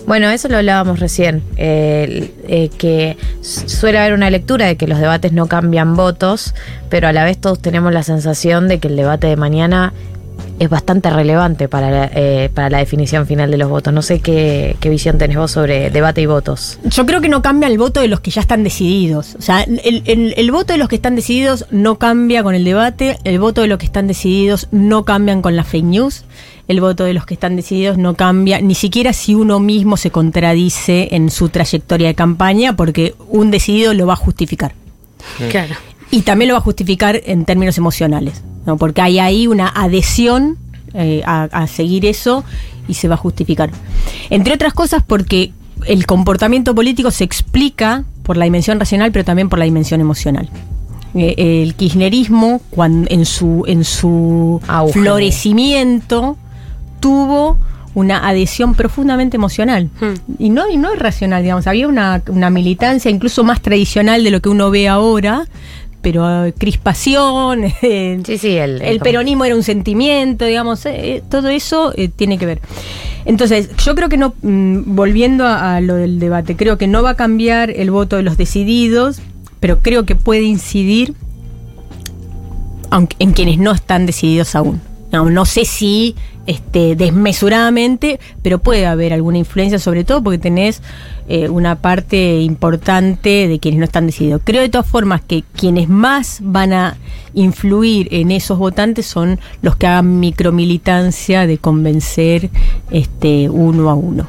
Bueno, eso lo hablábamos recién, eh, eh, que suele haber una lectura de que los debates no cambian votos, pero a la vez todos tenemos la sensación de que el debate de mañana es bastante relevante para la, eh, para la definición final de los votos. No sé qué, qué visión tenés vos sobre debate y votos. Yo creo que no cambia el voto de los que ya están decididos. O sea, el, el- el voto de los que están decididos no cambia con el debate, el voto de los que están decididos no cambian con las fake news, el voto de los que están decididos no cambia, ni siquiera si uno mismo se contradice en su trayectoria de campaña, porque un decidido lo va a justificar. Claro. Y también lo va a justificar en términos emocionales, ¿no? porque hay ahí una adhesión eh, a, a seguir eso y se va a justificar. Entre otras cosas porque el comportamiento político se explica por la dimensión racional, pero también por la dimensión emocional. Eh, el kirchnerismo, cuando, en su, en su Auge. florecimiento, tuvo una adhesión profundamente emocional. Hmm. Y no, y no es racional, digamos. Había una, una militancia incluso más tradicional de lo que uno ve ahora, pero eh, crispación, eh, Sí, sí, el, el peronismo era un sentimiento, digamos, eh, eh, todo eso eh, tiene que ver. Entonces, yo creo que no, mm, volviendo a, a lo del debate, creo que no va a cambiar el voto de los decididos, pero creo que puede incidir aunque, en quienes no están decididos aún. No, no sé si este, desmesuradamente, pero puede haber alguna influencia, sobre todo porque tenés eh, una parte importante de quienes no están decididos. Creo de todas formas que quienes más van a influir en esos votantes son los que hagan micromilitancia de convencer este, uno a uno.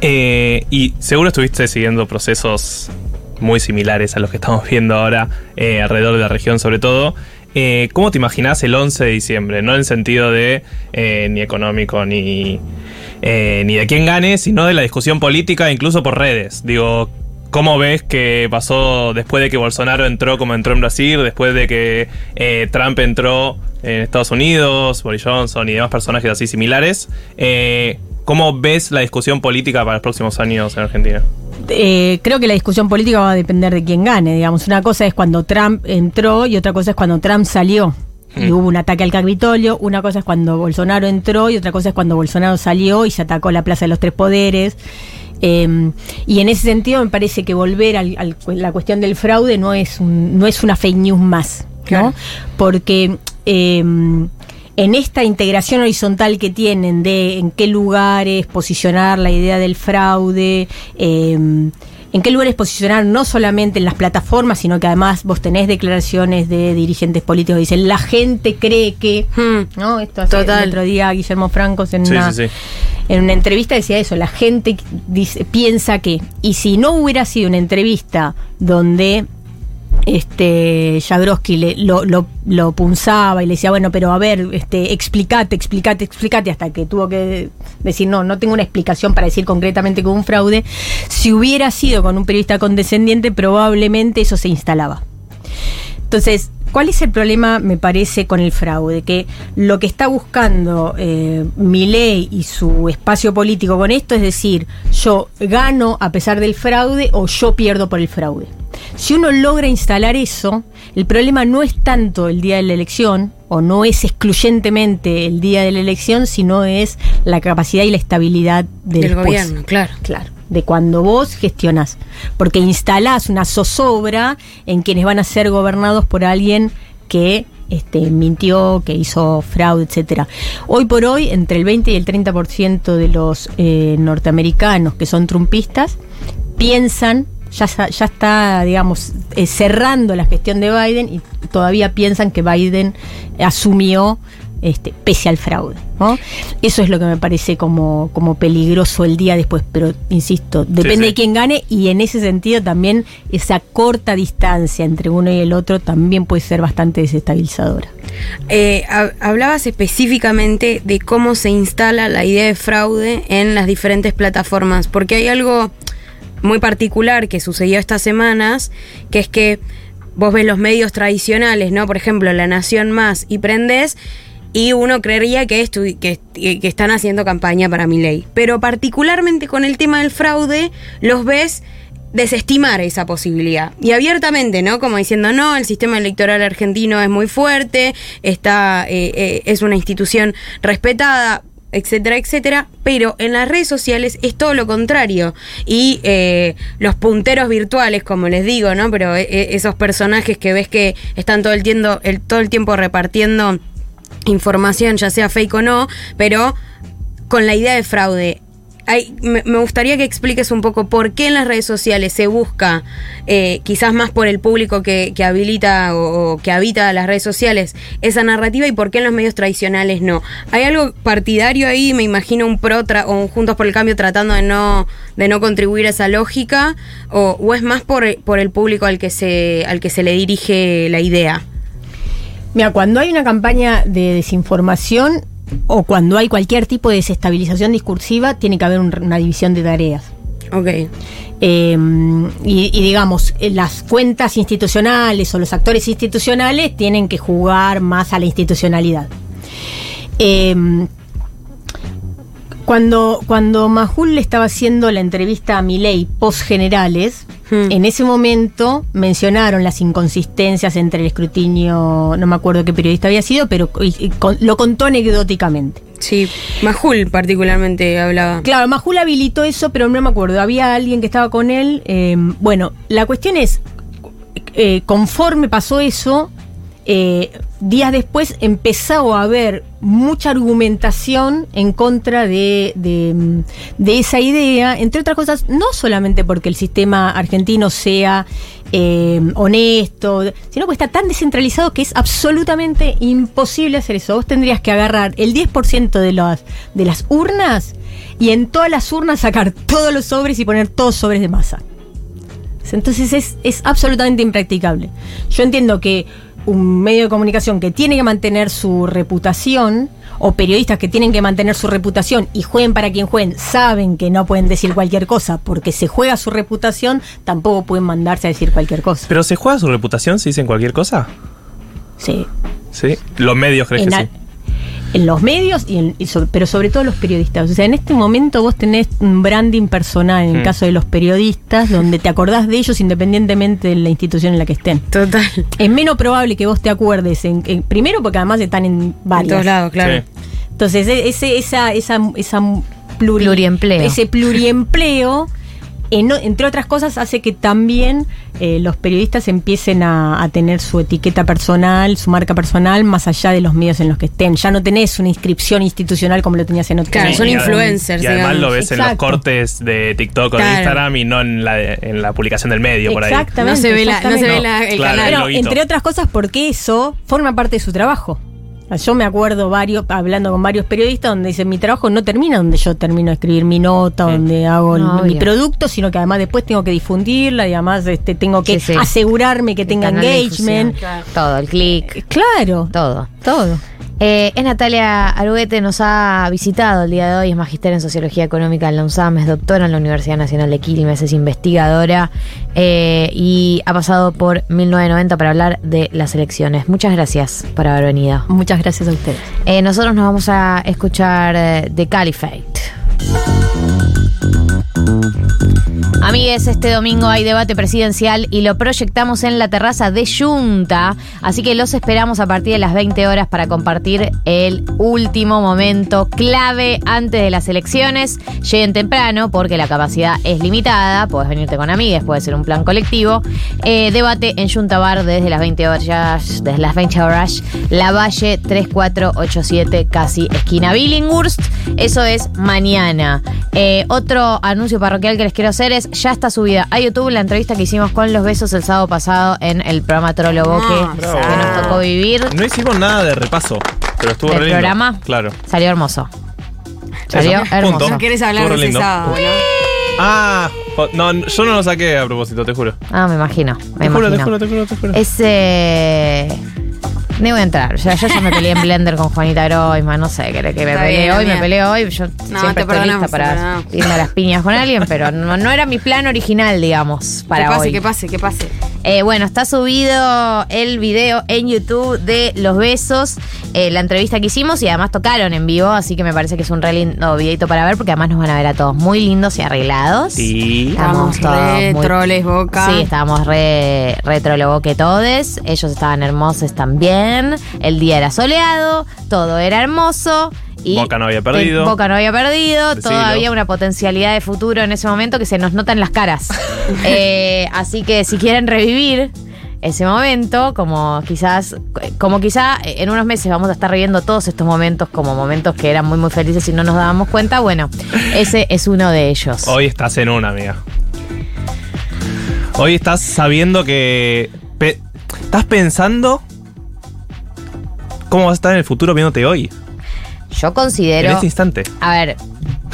Eh, y seguro estuviste siguiendo procesos muy similares a los que estamos viendo ahora eh, alrededor de la región sobre todo. Eh, ¿Cómo te imaginás el 11 de diciembre? No en el sentido de eh, ni económico ni, eh, ni de quién gane, sino de la discusión política, incluso por redes. Digo, ¿cómo ves que pasó después de que Bolsonaro entró como entró en Brasil, después de que eh, Trump entró en Estados Unidos, Boris Johnson y demás personajes así similares? ¿Cómo ves la discusión política para los próximos años en Argentina? Eh, creo que la discusión política va a depender de quién gane. Digamos, una cosa es cuando Trump entró y otra cosa es cuando Trump salió. Y Mm. hubo un ataque al Capitolio, una cosa es cuando Bolsonaro entró y otra cosa es cuando Bolsonaro salió y se atacó la Plaza de los Tres Poderes. Eh, y en ese sentido me parece que volver al- la cuestión del fraude no es, un- no es una fake news más, ¿no? Claro. Porque eh, en esta integración horizontal que tienen de en qué lugares posicionar la idea del fraude, eh, en qué lugares posicionar no solamente en las plataformas, sino que además vos tenés declaraciones de dirigentes políticos que dicen la gente cree que, Hmm. ¿no? Esto hace Total. el otro día Guillermo Francos en Sí, una sí, sí. en una entrevista decía eso, la gente dice, piensa que, y si no hubiera sido una entrevista donde este Jagroski le, lo, lo, lo punzaba y le decía, bueno, pero a ver, este, explicate, explicate, explicate, hasta que tuvo que decir, no, no tengo una explicación para decir concretamente que hubo un fraude. Si hubiera sido con un periodista condescendiente, probablemente eso se instalaba. Entonces, ¿cuál es el problema, me parece, con el fraude? Que lo que está buscando eh, Milei y su espacio político con esto es decir, yo gano a pesar del fraude o yo pierdo por el fraude. Si uno logra instalar eso, el problema no es tanto el día de la elección, o no es excluyentemente el día de la elección, sino es la capacidad y la estabilidad del, Del gobierno, claro. Claro, de cuando vos gestionás. Porque instalás una zozobra en quienes van a ser gobernados por alguien que este, mintió, que hizo fraude, etcétera. Hoy por hoy, entre el 20 y el 30% de los eh, norteamericanos que son trumpistas piensan, ya, ya está, digamos, eh, cerrando la gestión de Biden y todavía piensan que Biden asumió este, pese al fraude. ¿no? Eso es lo que me parece como, como peligroso el día después, pero insisto, depende sí. de quién gane y en ese sentido también esa corta distancia entre uno y el otro también puede ser bastante desestabilizadora. Eh, hab- hablabas específicamente de cómo se instala la idea de fraude en las diferentes plataformas, porque hay algo muy particular que sucedió estas semanas, que es que vos ves los medios tradicionales, ¿no? Por ejemplo, La Nación Más y Prendés, y uno creería que, que, están haciendo campaña para mi ley. Pero particularmente con el tema del fraude, los ves desestimar esa posibilidad. Y abiertamente, ¿no? Como diciendo, no, el sistema electoral argentino es muy fuerte, está, eh, eh, es una institución respetada etcétera, etcétera, pero en las redes sociales es todo lo contrario. Y eh, los punteros virtuales, como les digo, ¿no? Pero eh, esos personajes que ves que están todo el, tiempo, todo el tiempo repartiendo información, ya sea fake o no, pero con la idea de fraude. Me, gustaría que expliques un poco por qué en las redes sociales se busca, eh, quizás más por el público que, habilita o, que habita las redes sociales, esa narrativa y por qué en los medios tradicionales no. ¿Hay algo partidario ahí? Me imagino un pro o un Juntos por el Cambio tratando de no, de no contribuir a esa lógica, o, o es más por, por el público al que, se, al que se le dirige la idea. Mira, cuando hay una campaña de desinformación o cuando hay cualquier tipo de desestabilización discursiva, tiene que haber un- una división de tareas. Ok. Eh, y, y digamos, eh, las cuentas institucionales o los actores institucionales tienen que jugar más a la institucionalidad. Eh, cuando, cuando Majul le estaba haciendo la entrevista a Milei post generales, Hmm. en ese momento mencionaron las inconsistencias entre el escrutinio, no me acuerdo qué periodista había sido, pero y- y con- lo contó anecdóticamente. Sí, Majul particularmente hablaba. Claro, Majul habilitó eso, pero no me acuerdo. Había alguien que estaba con él. eh, bueno, la cuestión es, eh, conforme pasó eso, eh, días después empezó a haber mucha argumentación en contra de, de, esa idea, entre otras cosas, no solamente porque el sistema argentino sea eh, honesto, sino porque está tan descentralizado que es absolutamente imposible hacer eso. Vos tendrías que agarrar el 10% de las, de las urnas y en todas las urnas sacar todos los sobres y poner todos sobres de masa. Entonces es, es absolutamente impracticable. Yo entiendo que un medio de comunicación que tiene que mantener su reputación, o periodistas que tienen que mantener su reputación y jueguen para quien jueguen, saben que no pueden decir cualquier cosa porque se juega su reputación, tampoco pueden mandarse a decir cualquier cosa. ¿Pero se juega su reputación si dicen cualquier cosa? Sí. Sí. Los medios crees En, que sí. En los medios, y en- y so- pero sobre todo los periodistas. O sea, en este momento vos tenés un branding personal, en el Mm. caso de los periodistas, donde te acordás de ellos independientemente de la institución en la que estén. Total. Es menos probable que vos te acuerdes, en, en- primero porque además están en En varias. todos lados, claro. Sí. Entonces, e- ese, esa, esa, esa pluri- Pluriempleo. Ese pluriempleo, en- entre otras cosas, hace que también eh, los periodistas empiecen a, a tener su etiqueta personal, su marca personal, más allá de los medios en los que estén. Ya no tenés una inscripción institucional como lo tenías en otro Claro, Sí, son y influencers, Y además digamos. lo ves en los cortes de TikTok o de. Instagram y no en la, en la publicación del medio por ahí. Exactamente. No se ve la- no se ve exactamente. la- el Claro, canal. Pero, entre otras cosas, porque eso forma parte de su trabajo. Yo me acuerdo varios, hablando con varios periodistas, donde dicen mi trabajo no termina donde yo termino de escribir mi nota, donde hago el- mi producto, sino que además después tengo que difundirla y además este, tengo que Sí, sí. asegurarme que tenga engagement. difusión. Todo, el click, Claro, todo. todo. Eh, es Natalia Aruguete, nos ha visitado el día de hoy, es magíster en Sociología Económica en la UNSAM, es doctora en la Universidad Nacional de Quilmes, es investigadora eh, y ha pasado por 1990 para hablar de las elecciones. Muchas gracias por haber venido. Muchas gracias a ustedes. Eh, nosotros nos vamos a escuchar The Caliphate. Amigues, este domingo hay debate presidencial y lo proyectamos en la terraza de Junta, así que los esperamos a partir de las 20 horas para compartir el último momento clave antes de las elecciones. Lleguen temprano porque la capacidad es limitada, puedes venirte con amigues, puede ser un plan colectivo. Eh, debate en Junta Bar desde las 20 horas, desde las 20 horas, La Valle 3487, casi esquina Billinghurst. Eso es mañana. Eh, otro anuncio parroquial que les quiero hacer es, ya está subida a YouTube la entrevista que hicimos con los besos el sábado pasado en el programa Trollo Boque Ah, que nos tocó vivir. No hicimos nada de repaso, pero estuvo ¿Del re lindo. programa? Claro. Salió hermoso. Salió Eso, hermoso. punto. No querés hablar de ese lindo. sábado, ¿no? Ah, jo- no, yo no lo saqué a propósito, te juro. Ah, me imagino. Me Te juro, te imagino. juro, te juro, te juro. Ese. No voy a entrar. Ya, yo ya me peleé en Blender con Juanita Groisman. No sé, que, que me peleé bien, hoy, me peleé hoy. Yo siempre estoy lista para irme a las piñas con alguien, pero no, no era mi plan original, digamos, para que pase, hoy. que pase, que pase. Eh, bueno, está subido el video en YouTube de los besos, eh, la entrevista que hicimos y además tocaron en vivo, así que me parece que es un re lindo videito para ver porque además nos van a ver a todos muy lindos y arreglados. Sí. Estamos re muy- troles, Boca. Sí, estábamos re, re troloboque todes. Ellos estaban hermosos también. El día era soleado, todo era hermoso. Y Boca no había perdido. Boca no había perdido. Decilo. Todavía una potencialidad de futuro en ese momento que se nos nota en las caras. Eh, así que si quieren revivir ese momento, como quizás, como quizá en unos meses vamos a estar reviendo todos estos momentos como momentos que eran muy muy felices y no nos dábamos cuenta, bueno, ese es uno de ellos. Hoy estás en una, amiga. Hoy estás sabiendo que. pe- estás pensando. ¿Cómo vas a estar en el futuro viéndote hoy? Yo considero. En este instante. A ver.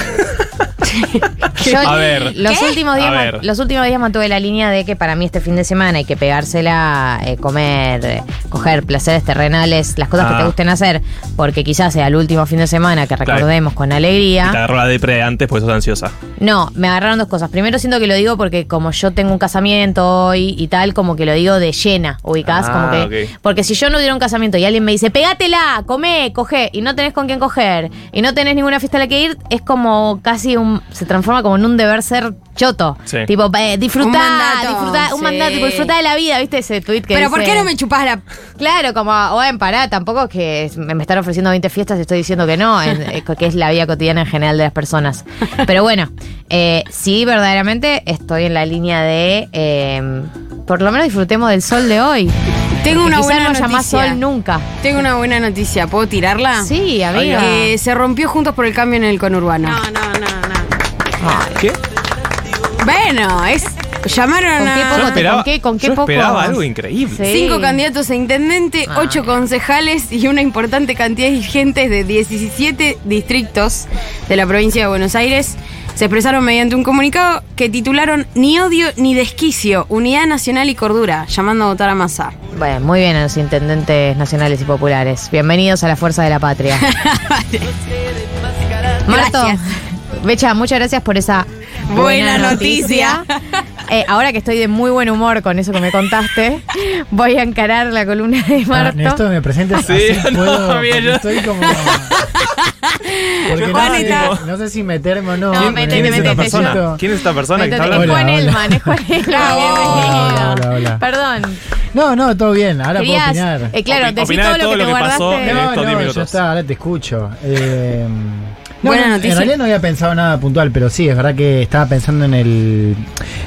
Yo A ver. Los ¿Qué? últimos, días A ma- ver. los últimos días mantuve la línea de que para mí este fin de semana hay que pegársela, eh, comer, eh, coger placeres terrenales, las cosas que Ah. te gusten hacer, porque quizás sea el último fin de semana que Claro. recordemos con Y te alegría. agarró la depre de antes porque sos ansiosa. No, me agarraron dos cosas. Primero siento que lo digo porque como yo tengo un casamiento hoy y tal, como que lo digo de llena, ubicás, Ah, como que ok. porque si yo no diera un casamiento y alguien me dice, "Pégatela, comé, coge" y no tenés con quién coger y no tenés ninguna fiesta a la que ir, es como casi un se transforma como en un deber ser choto. Sí. Tipo, eh, disfrutá, Un mandato, disfrutá, un sí. mandato, tipo, disfrutá de la vida, ¿viste ese tweet que Pero ¿por qué no me chupás la.? Claro, como, bueno, pará, tampoco es que me, están ofreciendo 20 fiestas y estoy diciendo que no, es que es la vida cotidiana en general de las personas. Pero bueno, eh, sí, verdaderamente estoy en la línea de, eh, por lo menos disfrutemos del sol de hoy. Tengo una buena no más noticia. sol nunca. Tengo una buena noticia. ¿Puedo tirarla? Sí, amiga. Eh, se rompió Juntos por el Cambio en el conurbano. no, ¿Qué? Bueno, es. Llamaron ¿Con qué poco Yo esperaba, ¿con qué- con qué yo poco? esperaba algo increíble. Sí. Cinco candidatos a intendente, Ah, ocho concejales y una importante cantidad de dirigentes de 17 distritos de la provincia de Buenos Aires se expresaron mediante un comunicado que titularon Ni odio ni desquicio, unidad nacional y cordura, llamando a votar a Massa. Bueno, muy bien a los intendentes nacionales y populares. Bienvenidos a la fuerza de la patria. Marto, Gracias. Becha, muchas gracias por esa buena, Buena noticia. Eh, ahora que estoy de muy buen humor con eso que me contaste, voy a encarar la columna de Marto. Néstor me presentes Sí, así no, puedo, bien, yo- estoy como... Porque no, Juan no sé si meterme o no. No, porque métete, ¿Quién es esta métete, persona? yo- ¿Quién es esta persona que está Es hablando? Juan Hola, hola. Elman, es Juan Elman. Hola, hola, hola. Perdón. No, no, todo bien, ahora Querías, puedo opinar. eh, claro, Opi- decí todo lo todo que lo te que pasó guardaste. en no, estos no, 10 ya está, ahora te escucho. Eh, no, Buena noticia. En realidad no había pensado nada puntual, pero sí, es verdad que estaba pensando en el...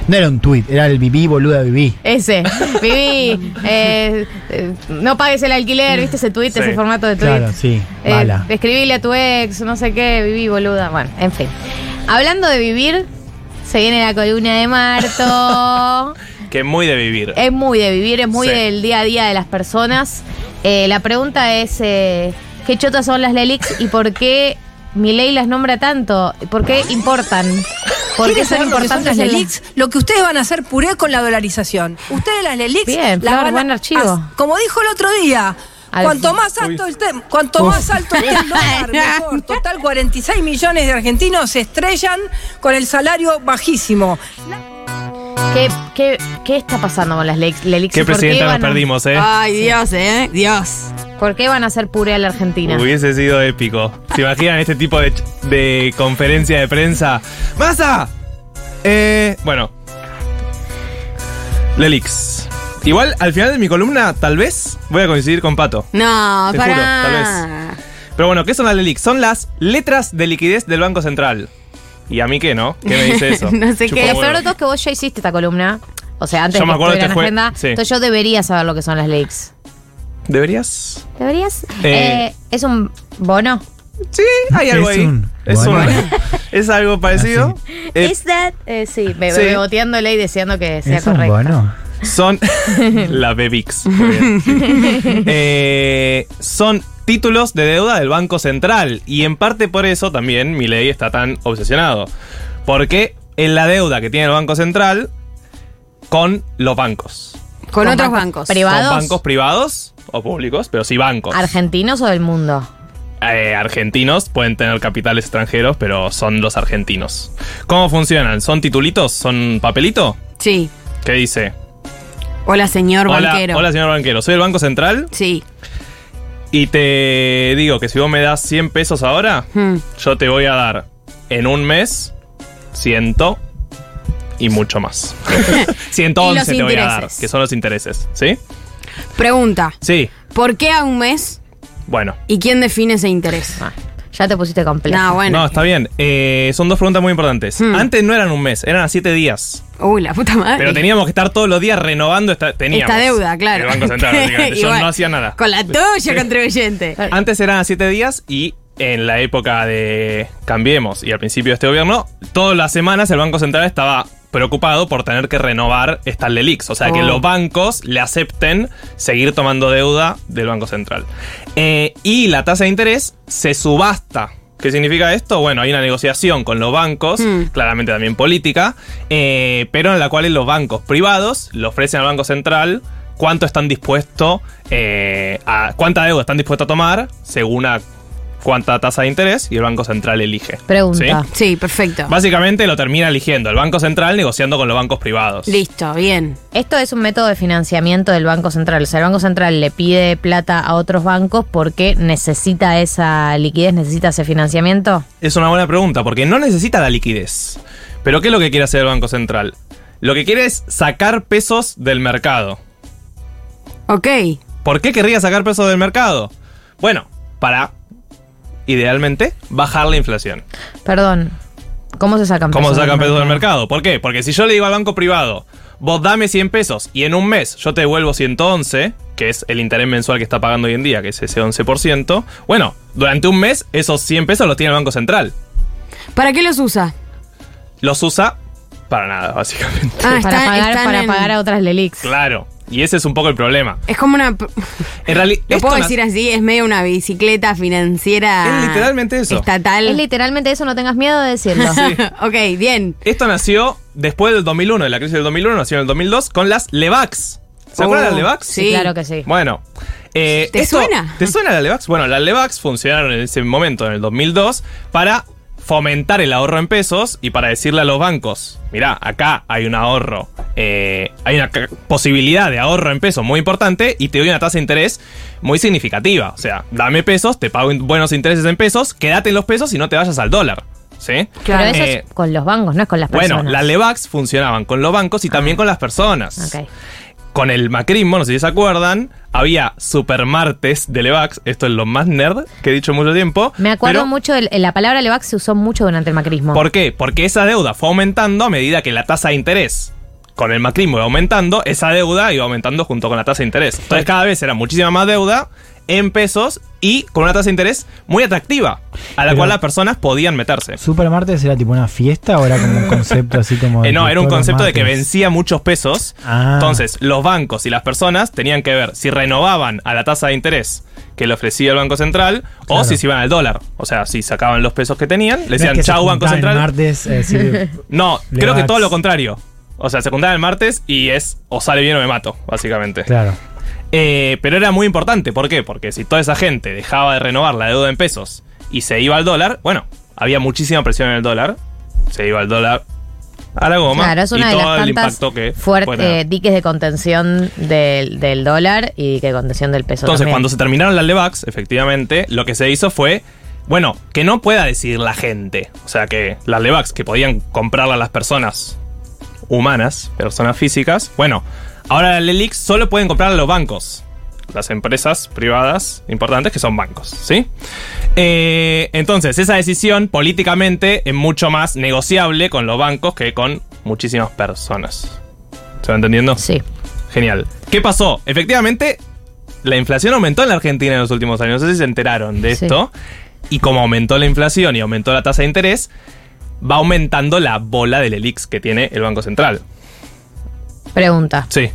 No era un tuit, era el viví, boluda, viví. Ese. Viví. eh, eh, no pagues el alquiler, ¿viste ese tweet, Sí. ese formato de tweet? Claro, sí, Eh, mala. escribile a tu ex, no sé qué, viví, boluda. Bueno, en fin. Hablando de vivir, se viene la columna de Marto. que es muy de vivir. Es muy de vivir, es muy Sí. del día a día de las personas. Eh, la pregunta es, eh, ¿qué chotas son las Lelix y por qué Milei las nombra tanto? ¿Por qué importan? ¿Por qué ¿Quieren son saber lo que son importantes las LELIX? Lo que ustedes van a hacer puré con la dolarización. Ustedes las LELIX Bien, las Flor, van buen archivo. como dijo el otro día, Al- cuanto más alto el tem- cuanto más alto esté el dólar, mejor. Total, 46 millones de argentinos se estrellan con el salario bajísimo. ¿Qué, qué, qué está pasando con las Lelix? ¿Qué ¿Y por presidenta nos perdimos, eh? Ay, Dios, ¿eh? Dios. ¿Por qué van a hacer puré a la Argentina? Hubiese sido épico. ¿Se imaginan este tipo de, de conferencia de prensa? ¡Masa! Eh, bueno. Lelix. Igual, al final de mi columna, tal vez voy a coincidir con Pato. No, Te para. juro, tal Pero bueno, ¿qué son las Lelix? Son las letras de liquidez del Banco Central. ¿Y a mí qué, no? ¿Qué me dice eso? No sé Chupa qué. Lo huevo. peor de todo es que vos ya hiciste esta columna. O sea, antes Yo de me que acuerdo estuviera en que fue- agenda. sí. Entonces yo debería saber lo que son las Lelix. ¿Deberías? ¿Deberías? Eh. Eh, ¿Es un bono? Sí, hay algo Es ahí. un- es, bueno. un- es algo parecido. Eh, ¿Es that? Eh, sí, be- sí. beboteándole y deseando que sea Es un correcto. bono. Son la Bebix. Eh, son títulos de deuda del Banco Central y en parte por eso también mi ley está tan obsesionado. Porque en la deuda que tiene el Banco Central con los bancos. Con, Con otros bancos bancos. privados. Con bancos privados o públicos, pero sí bancos. ¿Argentinos o del mundo? Eh, argentinos pueden tener capitales extranjeros, pero son los argentinos. ¿Cómo funcionan? ¿Son titulitos? ¿Son papelito? Sí. ¿Qué dice? Hola, señor Hola, banquero. hola, señor banquero. Soy el Banco Central Sí. y te digo que si vos me das 100 pesos ahora, Hmm. yo te voy a dar en un mes 100 y mucho más. 111 Y te voy a dar, que son los intereses. ¿Sí? Pregunta. Sí. ¿Por qué a un mes Bueno. y quién define ese interés? Ah, ya te pusiste complejo. No, bueno. No, está bien. Eh, son dos preguntas muy importantes. Hmm. Antes no eran un mes, eran a 7 días. Uy, la puta madre. Pero teníamos que estar todos los días renovando esta, teníamos Esta deuda, claro. El Banco Central, básicamente. Yo no hacía nada. Con la tuya, contribuyente. Antes eran a 7 días y en la época de Cambiemos y al principio de este gobierno, todas las semanas el Banco Central estaba preocupado por tener que renovar estas LELIX. O sea, que Oh. los bancos le acepten seguir tomando deuda del Banco Central. Eh, y la tasa de interés se subasta. ¿Qué significa esto? Bueno, hay una negociación con los bancos, Mm. claramente también política, eh, pero en la cual los bancos privados le ofrecen al Banco Central cuánto están dispuestos eh, a. cuánta deuda están dispuestos a tomar según a cuánta tasa de interés y el Banco Central elige. Pregunta. ¿Sí? Sí, perfecto. Básicamente lo termina eligiendo el Banco Central negociando con los bancos privados. Listo, bien. Esto es un método de financiamiento del Banco Central. O sea, el Banco Central le pide plata a otros bancos porque necesita esa liquidez, necesita ese financiamiento. Es una buena pregunta, porque no necesita la liquidez. Pero ¿qué es lo que quiere hacer el Banco Central? Lo que quiere es sacar pesos del mercado. Ok. ¿Por qué querría sacar pesos del mercado? Bueno, para, idealmente, bajar la inflación. Perdón. ¿Cómo se sacan ¿Cómo pesos? se sacan pesos del mercado? ¿Por qué? Porque si yo le digo al banco privado, vos dame 100 pesos y en un mes yo te devuelvo 111, que es el interés mensual que está pagando hoy en día, que es ese 11%, bueno, durante un mes esos 100 pesos los tiene el Banco Central. ¿Para qué los usa? Los usa para nada, básicamente. Ah, Para, pagar, para en- pagar a otras Lelix. Claro. Y ese es un poco el problema. Es como una. En realidad. Lo puedo decir así, es medio una bicicleta financiera. Es literalmente eso. Estatal. Es literalmente eso, no tengas miedo de decirlo. ok, bien. Esto nació después del 2001, de la crisis del 2001, nació en el 2002 con las LEVAX. ¿Se Oh, acuerdan de las LEVAX? sí. Claro que sí. Bueno. eh, ¿Te esto- suena? ¿Te suena la LEVAX? Bueno, las LEVAX funcionaron en ese momento, en el 2002, para fomentar el ahorro en pesos y para decirle a los bancos, mirá, acá hay un ahorro, eh, hay una posibilidad de ahorro en pesos muy importante y te doy una tasa de interés muy significativa. O sea, dame pesos, te pago buenos intereses en pesos, quédate en los pesos y no te vayas al dólar. ¿Sí? Pero eso Eh, es con los bancos, no es con las personas. bueno, las LEVAX funcionaban con los bancos y también con las personas. Ok. Con el macrismo, no sé si se acuerdan, había supermartes de Levax. Esto es lo más nerd que he dicho en mucho tiempo. Me acuerdo pero- mucho, de, la palabra Levax se usó mucho durante el macrismo. ¿Por qué? Porque esa deuda fue aumentando a medida que la tasa de interés con el macrismo iba aumentando, esa deuda iba aumentando junto con la tasa de interés. Entonces cada vez era muchísima más deuda en pesos y con una tasa de interés muy atractiva, a la Pero- cual las personas podían meterse. ¿Supermartes era tipo una fiesta o era como un concepto así como. Eh, no, era un concepto de que martes? vencía muchos pesos. Ah. Entonces, los bancos y las personas tenían que ver si renovaban a la tasa de interés que le ofrecía el Banco Central o si se iban al dólar. O sea, si sacaban los pesos que tenían, le No es decían que chau Banco juntaban el Central. martes, eh, No, creo que todo lo contrario. O sea, se juntaban el martes y es o sale bien o me mato, básicamente. claro. Eh, pero era muy importante. ¿Por qué? Porque si toda esa gente dejaba de renovar la deuda en pesos y se iba al dólar, bueno, había muchísima presión en el dólar. Se iba al dólar a la goma. Claro, es una y de todo las el tantas impacto que fuerte- eh, diques de contención del, del dólar y de contención del peso. Entonces, también. cuando se terminaron las LEVAX, efectivamente, lo que se hizo fue, bueno, que no pueda decidir la gente. O sea, que las LEVAX que podían comprarlas las personas humanas, personas físicas, bueno, ahora las LELIX solo pueden comprar a los bancos. Las empresas privadas importantes que son bancos, ¿sí? Eh, entonces, esa decisión políticamente es mucho más negociable con los bancos que con muchísimas personas. ¿Se va entendiendo? Sí. Genial. ¿Qué pasó? Efectivamente, la inflación aumentó en la Argentina en los últimos años. No sé si se enteraron de Sí. esto. Y como aumentó la inflación y aumentó la tasa de interés, va aumentando la bola del ELIX que tiene el Banco Central. Pregunta. Sí.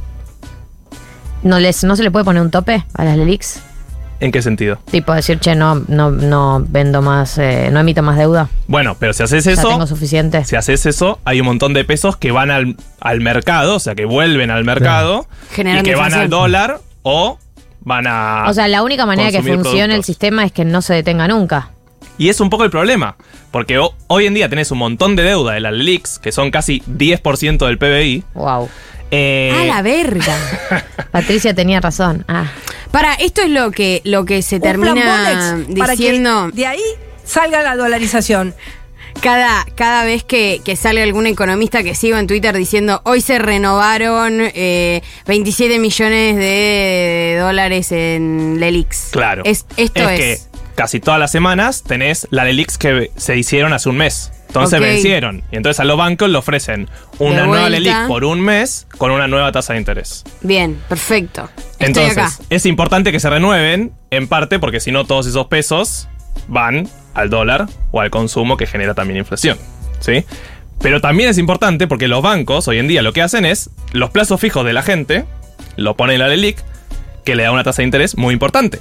¿No, les, ¿No se le puede poner un tope a las LELIX? ¿En qué sentido? Tipo decir, che, no, no, no vendo más, eh, no emito más deuda. Bueno, pero si haces Ya eso, tengo suficiente. si haces eso, hay un montón de pesos que van al, al mercado, o sea, que vuelven al mercado y que van al dólar o van a... O sea, la única manera que funcione el sistema es que no se detenga nunca. Y es un poco el problema, porque ho- hoy en día tenés un montón de deuda de las LELIX, que son casi 10% del PBI. Wow. Eh, A la verga. Patricia tenía razón. Ah. Para, esto es lo que, lo que se termina Bolex para que diciendo de ahí salga la dolarización. cada, cada vez que, que sale algún economista que sigo en Twitter diciendo hoy se renovaron eh, 27 millones de dólares en Lelix. Claro. Es, esto es. que casi todas las semanas tenés la LELIX que se hicieron hace un mes. Entonces vencieron. Y entonces a los bancos le ofrecen una nueva. LELIX por un mes con una nueva tasa de interés. Bien, perfecto. Estoy Entonces, acá. es importante que se renueven, en parte porque si no todos esos pesos van al dólar o al consumo que genera también inflación. ¿Sí? Pero también es importante porque los bancos hoy en día lo que hacen es los plazos fijos de la gente, lo ponen en la LELIC, que le da una tasa de interés muy importante.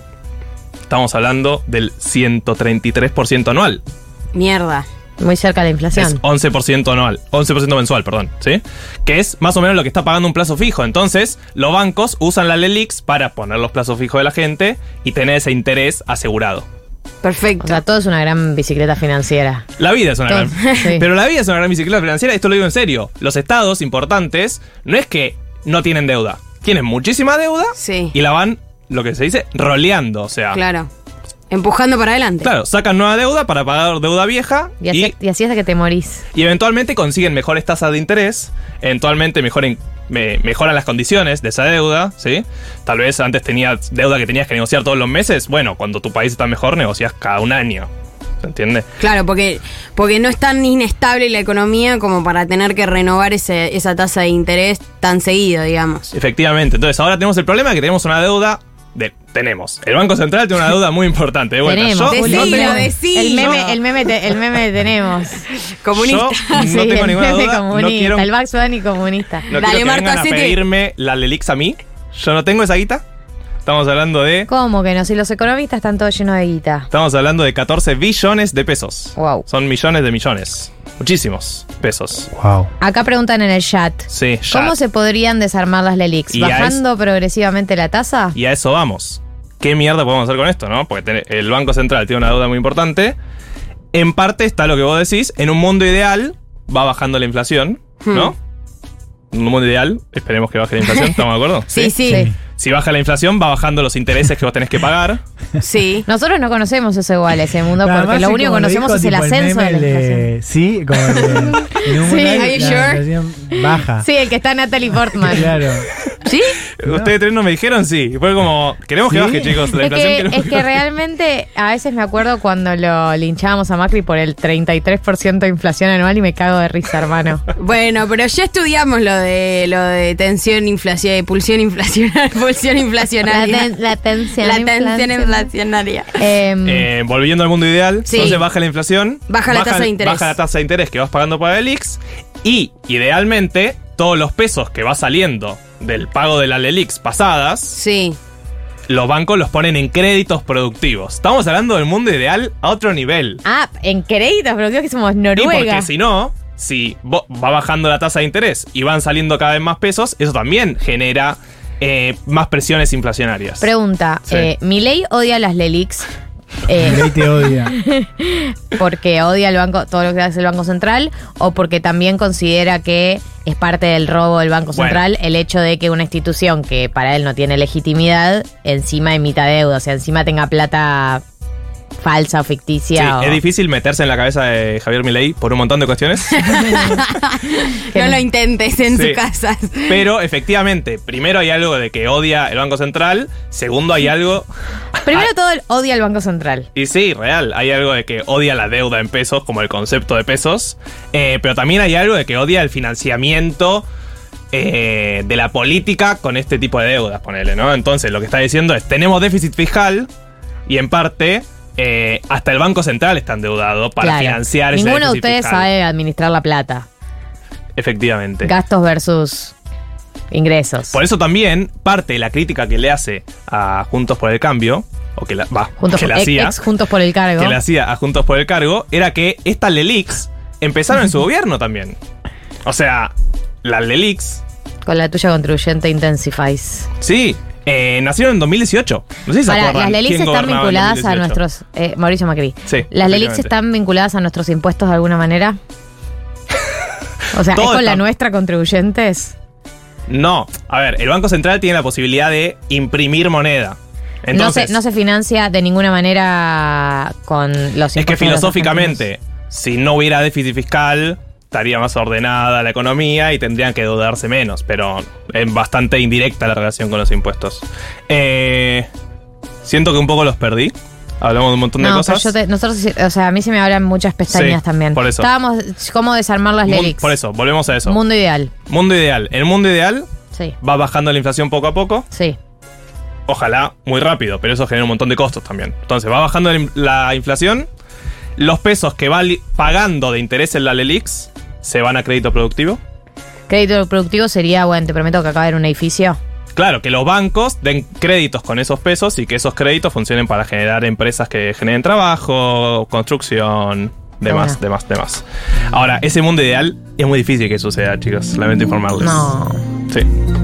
Estamos hablando del 133% anual. Mierda. Muy cerca de la Es inflación. 11% anual, 11% mensual, perdón, ¿sí? Que es más o menos lo que está pagando un plazo fijo. Entonces, los bancos usan la LELIX para poner los plazos fijos de la gente y tener ese interés asegurado. Perfecto. O sea, todo es una gran bicicleta financiera. La vida es una Todo, gran... sí. Pero la vida es una gran bicicleta financiera, esto lo digo en serio. Los estados importantes no es que no tienen deuda, tienen muchísima deuda Sí. y la van, lo que se dice, roleando. O sea, Claro. Empujando para adelante. claro, sacan nueva deuda para pagar deuda vieja Y así, y así hasta que te morís. Y eventualmente consiguen mejores tasas de interés, eventualmente mejoren, me- mejoran las condiciones de esa deuda, ¿sí? Tal vez antes tenías deuda que tenías que negociar todos los meses, bueno, cuando tu país está mejor negocias cada un año, ¿se entiende? Claro, porque, porque no es tan inestable la economía como para tener que renovar ese- esa tasa de interés tan seguido, digamos. Efectivamente, entonces ahora tenemos el problema de que tenemos una deuda, de, tenemos, el Banco Central tiene una deuda muy importante. de vuelta. tenemos. Yo Decilo, no tengo, decilo. El meme, el meme, te- el meme tenemos. Comunista. yo no Sí, tengo el ninguna meme duda, no comunista. quiero, El Bunny comunista. no Dale, quiero que vengan a pedirme la Lelix a mí, yo no tengo esa guita, estamos hablando de... ¿Cómo que no? Si los economistas están todos llenos de guita. Estamos hablando de 14 billones de pesos. Wow. Son millones de millones. Muchísimos pesos. Wow. Acá preguntan en el chat. Sí, ya. ¿Cómo se podrían desarmar las LELIX? ¿Bajando progresivamente la tasa? Y a eso vamos. ¿Qué mierda podemos hacer con esto, no? Porque ten- el Banco Central tiene una deuda muy importante. En parte está lo que vos decís. En un mundo ideal va bajando la inflación, ¿no? En un mundo ideal, esperemos que baje la inflación, ¿estamos de acuerdo? Sí, sí, Sí. Si baja la inflación, va bajando los intereses que vos tenés que pagar. sí. Nosotros no conocemos eso igual, ese mundo, porque lo sí, único que conocemos dijo, es el ascenso de la inflación. Sí, como el de- Sí, la sure? inflación baja. Sí, el que está Natalie Portman. Claro. ¿Sí? Ustedes tres no me dijeron sí. Fue como, queremos que ¿Sí? baje, chicos. La Es inflación que, es que realmente a veces me acuerdo cuando lo linchábamos a Macri por el 33% de inflación anual y me cago de risa, hermano. Bueno, pero ya estudiamos lo de lo de tensión inflación, pulsión inflacionaria, pulsión La, inflacionaria. ten- la tensión. La tensión inflacionaria. inflacionaria. Em, Eh, volviendo al mundo ideal, Sí. entonces baja la inflación, Baja la tasa de interés. baja la tasa de interés que vas pagando para el IX y idealmente todos los pesos que va saliendo del pago de las LELIX pasadas, Sí. los bancos los ponen en créditos productivos. Estamos hablando del mundo ideal a otro nivel. ah, en créditos productivos que somos Y Noruega. porque si no, si vo- va bajando la tasa de interés y van saliendo cada vez más pesos, eso también genera eh, más presiones inflacionarias. Pregunta, Sí. eh, ¿Milei odia las LELIX? Eh, Milei te odia. porque odia el banco, todo lo que hace el Banco Central, o porque también considera que es parte del robo del Banco Bueno. Central el hecho de que una institución que para él no tiene legitimidad, encima emita deuda, o sea, encima tenga plata falsa o Sí, ficticia. o- es difícil meterse en la cabeza de Javier Milei por un montón de cuestiones. que No no- lo intentes en Sí. tu casa. Pero efectivamente, primero hay algo de que odia el Banco Central, segundo hay algo... Primero todo, él odia el Banco Central. Y sí, real, hay algo de que odia la deuda en pesos, como el concepto de pesos, eh, pero también hay algo de que odia el financiamiento eh, de la política con este tipo de deudas, ponele, ¿no? Entonces lo que está diciendo es, tenemos déficit fiscal y en parte... eh, hasta el Banco Central está endeudado para Claro. financiar ese Ninguno de ustedes fiscal. sabe administrar la plata. Efectivamente. Gastos versus ingresos. Por eso también parte de la crítica que le hace a Juntos por el Cambio, o que la, va, Juntos, que le ex, hacía, ex Juntos por el Cargo. que le hacía a Juntos por el Cargo, era que estas LELIX empezaron en su gobierno también. O sea, las LELIX, Con la tuya contribuyente Intensifies. sí, eh, nacieron en 2018. No sé si se Ahora, acuerdan las LELIX están vinculadas a 2018. nuestros. eh, Mauricio Macri. Sí, ¿Las LELIX están vinculadas a nuestros impuestos de alguna manera? O sea, ¿es con la nuestra contribuyentes? No, a ver, el Banco Central tiene la posibilidad de imprimir moneda. Entonces, no, se, no se financia de ninguna manera con los impuestos. Es que filosóficamente, si no hubiera déficit fiscal, estaría más ordenada la economía y tendrían que dudarse menos, pero es bastante indirecta la relación con los impuestos. Eh, siento que un poco los perdí. Hablamos de un montón de pero cosas. yo te- nosotros, o sea, a mí se me abren muchas pestañas Sí, también. por eso. Estábamos, ¿cómo desarmar las LELIX? por eso, volvemos a eso. Mundo ideal. mundo ideal. El mundo ideal Sí, va bajando la inflación poco a poco. sí. Ojalá muy rápido, pero eso genera un montón de costos también. Entonces va bajando la in- la inflación. Los pesos que va pagando de interés en la LELIX se van a crédito productivo. Crédito productivo sería, bueno, te prometo que acaba haber un edificio. Claro, que los bancos den créditos con esos pesos y que esos créditos funcionen para generar empresas que generen trabajo, construcción, demás, demás, demás. Ahora, ese mundo ideal es muy difícil que suceda, chicos. Lamento informarles. No. Sí,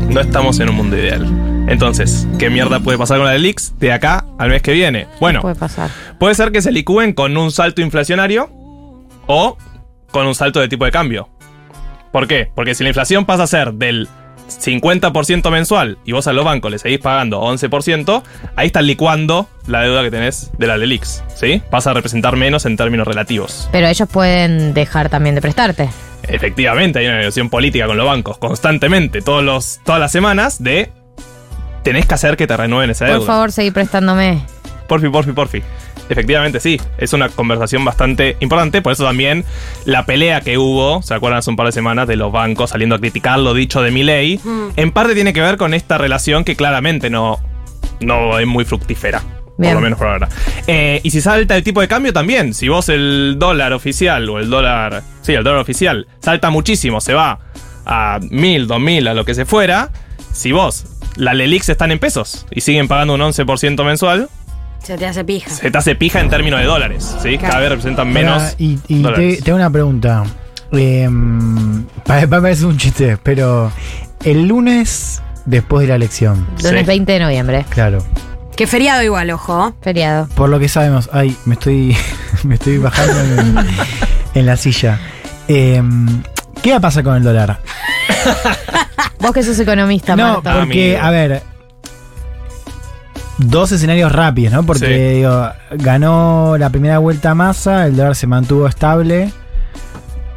no estamos en un mundo ideal. Entonces, ¿qué mierda puede pasar con la Delix de acá al mes que viene? Bueno, Puede pasar. puede ser que se licúen con un salto inflacionario o con un salto de tipo de cambio. ¿Por qué? Porque si la inflación pasa a ser del 50% mensual y vos a los bancos le seguís pagando 11%, ahí estás licuando la deuda que tenés de la Lelix, ¿sí? Pasa a representar menos en términos relativos. Pero ellos pueden dejar también de prestarte. Efectivamente, hay una negociación política con los bancos constantemente, todos los, todas las semanas, de tenés que hacer que te renueven esa deuda. Por favor, seguí prestándome. Porfi, porfi, porfi. Efectivamente, sí. Es una conversación bastante importante. Por eso también la pelea que hubo, ¿se acuerdan hace un par de semanas de los bancos saliendo a criticar lo dicho de mi ley? En parte tiene que ver con esta relación que claramente no, no es muy fructífera. Bien. Por lo menos por ahora. Eh, y si salta el tipo de cambio también. Si vos el dólar oficial o el dólar. Sí, el dólar oficial salta muchísimo, se va a mil, dos mil, a lo que se fuera. Si vos, la Lelix están en pesos y siguen pagando un 11% mensual, Se te hace pija. se te hace pija en términos de dólares, ¿sí? Cada vez representan menos Ahora, y y te, dólares. te hago una pregunta. Eh, pa- pa- parece un chiste, pero el lunes después de la elección, Lunes Sí. 20 de noviembre. claro. Que feriado igual, ojo. Feriado. Por lo que sabemos, ay, me estoy, me estoy bajando en, en la silla. Eh, ¿Qué va a pasar con el dólar? Vos que sos economista, No, Marta. porque, a ver. Dos escenarios rápidos, ¿no? Porque Sí. digo, ganó la primera vuelta Massa, el dólar se mantuvo estable.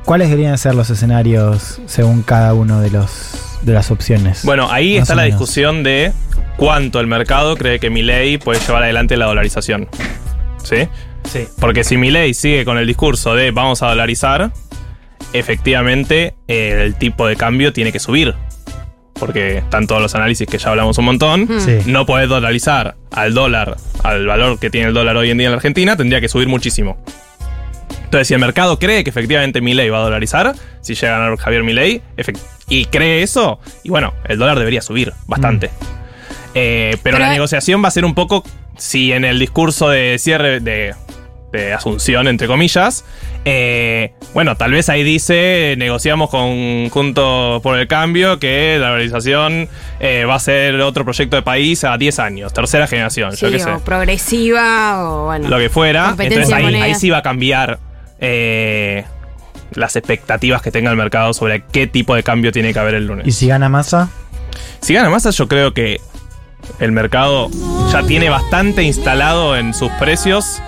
¿Cuáles deberían ser los escenarios según cada uno de los de las opciones. Bueno, ahí está la menos. discusión de cuánto el mercado cree que Milei puede llevar adelante la dolarización. ¿Sí? Sí. Porque si Milei sigue con el discurso de vamos a dolarizar, efectivamente el tipo de cambio tiene que subir. Porque están todos los análisis que ya hablamos un montón. Sí. No podés dolarizar al dólar, al valor que tiene el dólar hoy en día en la Argentina, tendría que subir muchísimo. Entonces, si el mercado cree que efectivamente Milei va a dolarizar, si llega a ganar Javier Milei, y cree eso, y bueno, el dólar debería subir bastante. Eh, pero, Pero la negociación va a ser un poco, si en el discurso de cierre, de, de asunción, entre comillas, eh, bueno, tal vez ahí dice, negociamos con Junto por el Cambio, que la dolarización eh, va a ser otro proyecto de país a 10 años, tercera generación, yo qué sé o progresiva o bueno. lo que fuera. Entonces ahí, ahí sí va a cambiar eh, las expectativas que tenga el mercado sobre qué tipo de cambio tiene que haber el ¿Y lunes. si gana masa? Si gana masa, yo creo que el mercado ya tiene bastante instalado en sus precios.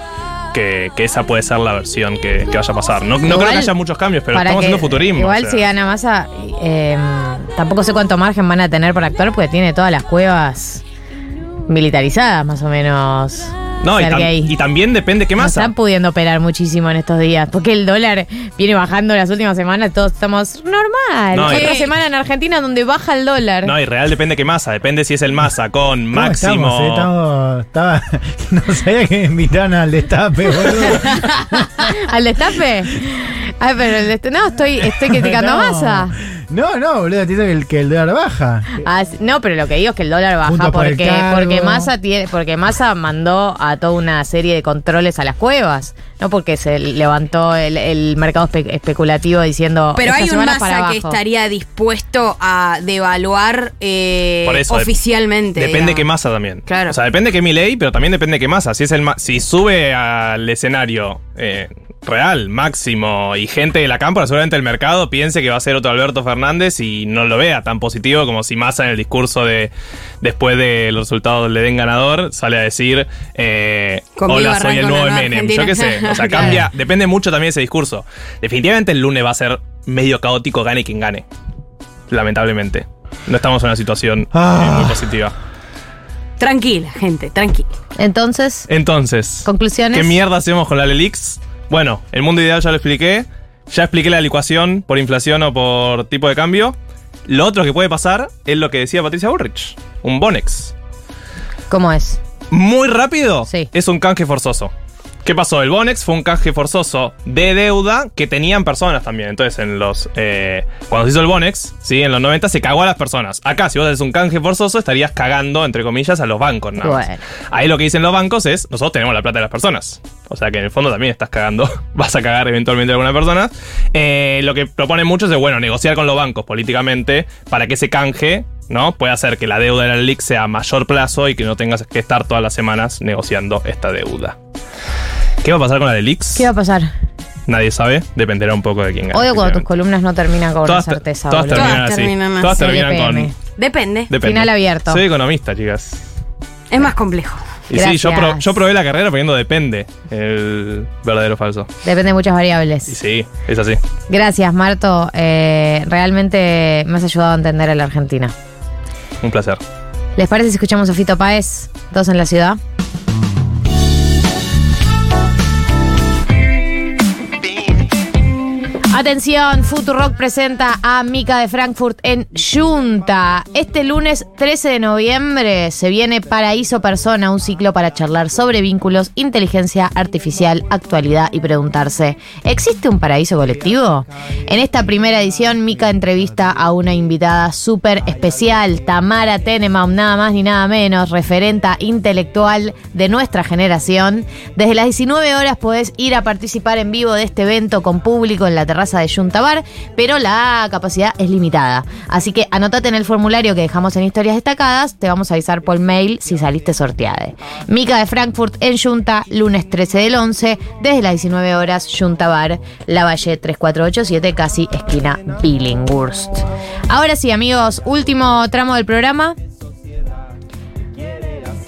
Que, que esa puede ser la versión que, que vaya a pasar. No, no Igual, creo que haya muchos cambios, pero estamos haciendo futurismo. Igual o sea. si gana masa, eh, tampoco sé cuánto margen van a tener para actuar porque tiene todas las cuevas militarizadas más o menos. No, y, tam- Sergei. y también depende qué No masa. están pudiendo operar muchísimo en estos días. Porque el dólar viene bajando las últimas semanas. Todos estamos normal. No, Otra semana en Argentina donde baja el dólar. No, y real depende qué masa. Depende si es el masa con ¿Cómo máximo. estamos, eh? Estamos- estaba, no sabía que me invitaban al destape, boludo. ¿Al destape? Ay, pero el destape. No, estoy, estoy criticando a No. masa. No, no, boludo, te dice que el, que el dólar baja. Ah, sí, no, pero lo que digo es que el dólar baja Juntos por el porque, porque Massa tiene, porque Massa mandó a toda una serie de controles a las cuevas, no porque se levantó el, el mercado espe- especulativo diciendo Pero hay un masa que estaría dispuesto a devaluar eh, Por eso, dep- oficialmente. Depende qué digamos. masa también. Claro. O sea, depende qué mi ley, pero también depende qué masa. Si es el ma- si sube al escenario eh, real, máximo, y gente de la cámpora, seguramente el mercado piense que va a ser otro Alberto Fernández y no lo vea tan positivo como si Massa en el discurso de después de los resultados le den ganador, sale a decir eh, hola, soy el nuevo Menem. Yo qué sé. O sea, Claro. cambia, depende mucho también ese discurso. Definitivamente el lunes va a ser medio caótico, gane quien gane. Lamentablemente. No estamos en una situación eh, Ah. muy positiva. Tranquila, gente, tranquila. Entonces, Entonces, conclusiones. ¿qué mierda hacemos con la Lelix? Bueno, el mundo ideal ya lo expliqué. Ya expliqué la licuación por inflación o por tipo de cambio. Lo otro que puede pasar es lo que decía Patricia Bullrich. Un Bonex. ¿Cómo es? Muy rápido. Sí. Es un canje forzoso. ¿Qué pasó? El Bonex fue un canje forzoso de deuda que tenían personas también. Entonces, en los. eh, cuando se hizo el Bonex, ¿sí? en los 90 se cagó a las personas. Acá, si vos haces un canje forzoso, estarías cagando, entre comillas, a los bancos. nada más. Bueno. Ahí lo que dicen los bancos es: nosotros tenemos la plata de las personas. O sea que en el fondo también estás cagando. Vas a cagar eventualmente a alguna persona. Eh, lo que proponen muchos es, bueno, negociar con los bancos políticamente para que ese canje. ¿No? Puede hacer que la deuda de la LIC sea a mayor plazo y que no tengas que estar todas las semanas negociando esta deuda. ¿Qué va a pasar con la LELIX? ¿Qué va a pasar? Nadie sabe, dependerá un poco de quién gane. Odio cuando tus columnas no terminan con Todas, una certeza. todas boludo. terminan Todas así. terminan todas así. terminan con. CDPM. Depende. Depende. Final abierto. Soy economista, chicas. Es más complejo. Y sí, yo, Gracias. pro- yo probé la carrera poniendo depende el verdadero o falso. Depende de muchas variables. Y sí, es así. Gracias, Marto. Eh, realmente me has ayudado a entender a la Argentina. Un placer. ¿Les parece si escuchamos a Fito Páez? Dos en la ciudad. Atención, Futurock presenta a Mika de Frankfurt en Junta. Este lunes 13 de noviembre se viene Paraíso Persona, un ciclo para charlar sobre vínculos, inteligencia artificial, actualidad y preguntarse, ¿existe un paraíso colectivo? En esta primera edición, Mika entrevista a una invitada súper especial, Tamara Tenenbaum, nada más ni nada menos, referenta intelectual de nuestra generación. Desde las 19 horas podés ir a participar en vivo de este evento con público en la terraza de Junta Bar, pero la capacidad es limitada. Así que anotate en el formulario que dejamos en historias destacadas, te vamos a avisar por mail si saliste sorteada. Mica de Frankfurt en Junta, lunes 13 del 11, desde las 19 horas, Junta Bar, La Valle 3487, casi esquina Billinghurst. Ahora sí, amigos, último tramo del programa.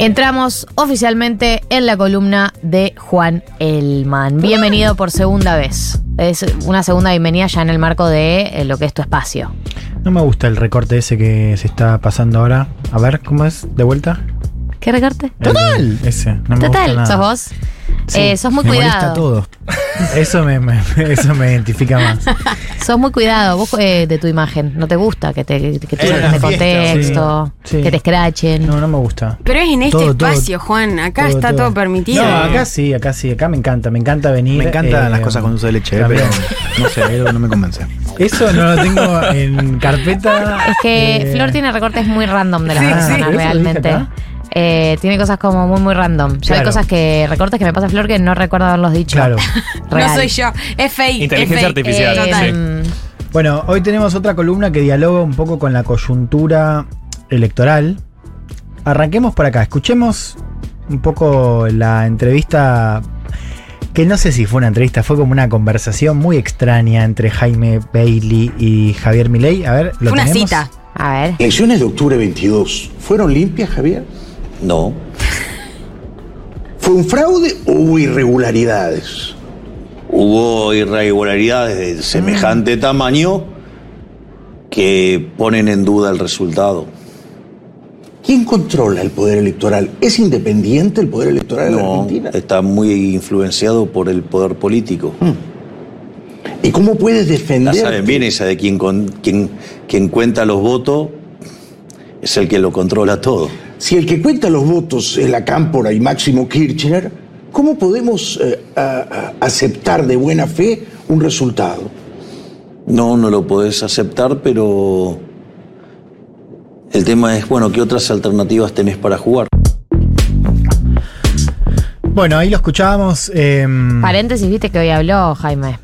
Entramos oficialmente en la columna de Juan Elman. Bienvenido por segunda vez. Es una segunda bienvenida ya en el marco de eh, lo que es tu espacio. No me gusta el recorte ese que se está pasando ahora. A ver, ¿cómo es? ¿De vuelta? ¿Qué recorte? ¡Total! Ese. No me gusta Total, nada. sos vos. Sí, Eh, sos muy me cuidado. molesta todo. Eso me, me- eso me identifica más. Sos muy cuidado vos eh, de tu imagen. No te gusta que te, que saquen una de contexto, sí. Sí. que te escrachen. No, no me gusta. Pero es en este Todo, todo, espacio, Juan. Acá todo, está todo, todo. permitido. No, acá sí, acá sí, acá me encanta, me encanta venir. Me encantan eh, las cosas con dulce de leche, eh, pero no sé, algo que no me convence. Eso no lo tengo en carpeta. Es que eh, Flor tiene recortes muy random de las Sí, sí. personas, ¿Eso lo dije realmente. Eh, tiene cosas como muy, muy random. Yo hay cosas que, recortes que me pasa Flor que no recuerdo haberlos dicho. Claro. Real. No soy yo. Es fake. Inteligencia es fake. artificial, Eh, total. sí. mm, Bueno, hoy tenemos otra columna que dialoga un poco con la coyuntura electoral. Arranquemos por acá, escuchemos un poco la entrevista, que no sé si fue una entrevista, fue como una conversación muy extraña entre Jaime Bailey y Javier Milei. A ver, ¿lo Fue una tenemos? cita. A ver. Elecciones de octubre 22, ¿fueron limpias, Javier? No. ¿Fue un fraude o hubo irregularidades? Hubo irregularidades de semejante tamaño que ponen en duda el resultado. ¿Quién controla el poder electoral? ¿Es independiente el poder electoral en la Argentina? está muy influenciado por el poder político. ¿Y cómo puedes defender? Ya saben bien esa de quien, con- quien, quien cuenta los votos es el que lo controla todo. Si el que cuenta los votos es la Cámpora y Máximo Kirchner, ¿cómo podemos eh, a- a- aceptar de buena fe un resultado? No, no lo podés aceptar, pero el tema es, bueno, ¿qué otras alternativas tenés para jugar? Bueno, ahí lo escuchábamos. em, Paréntesis, viste que hoy habló Jaime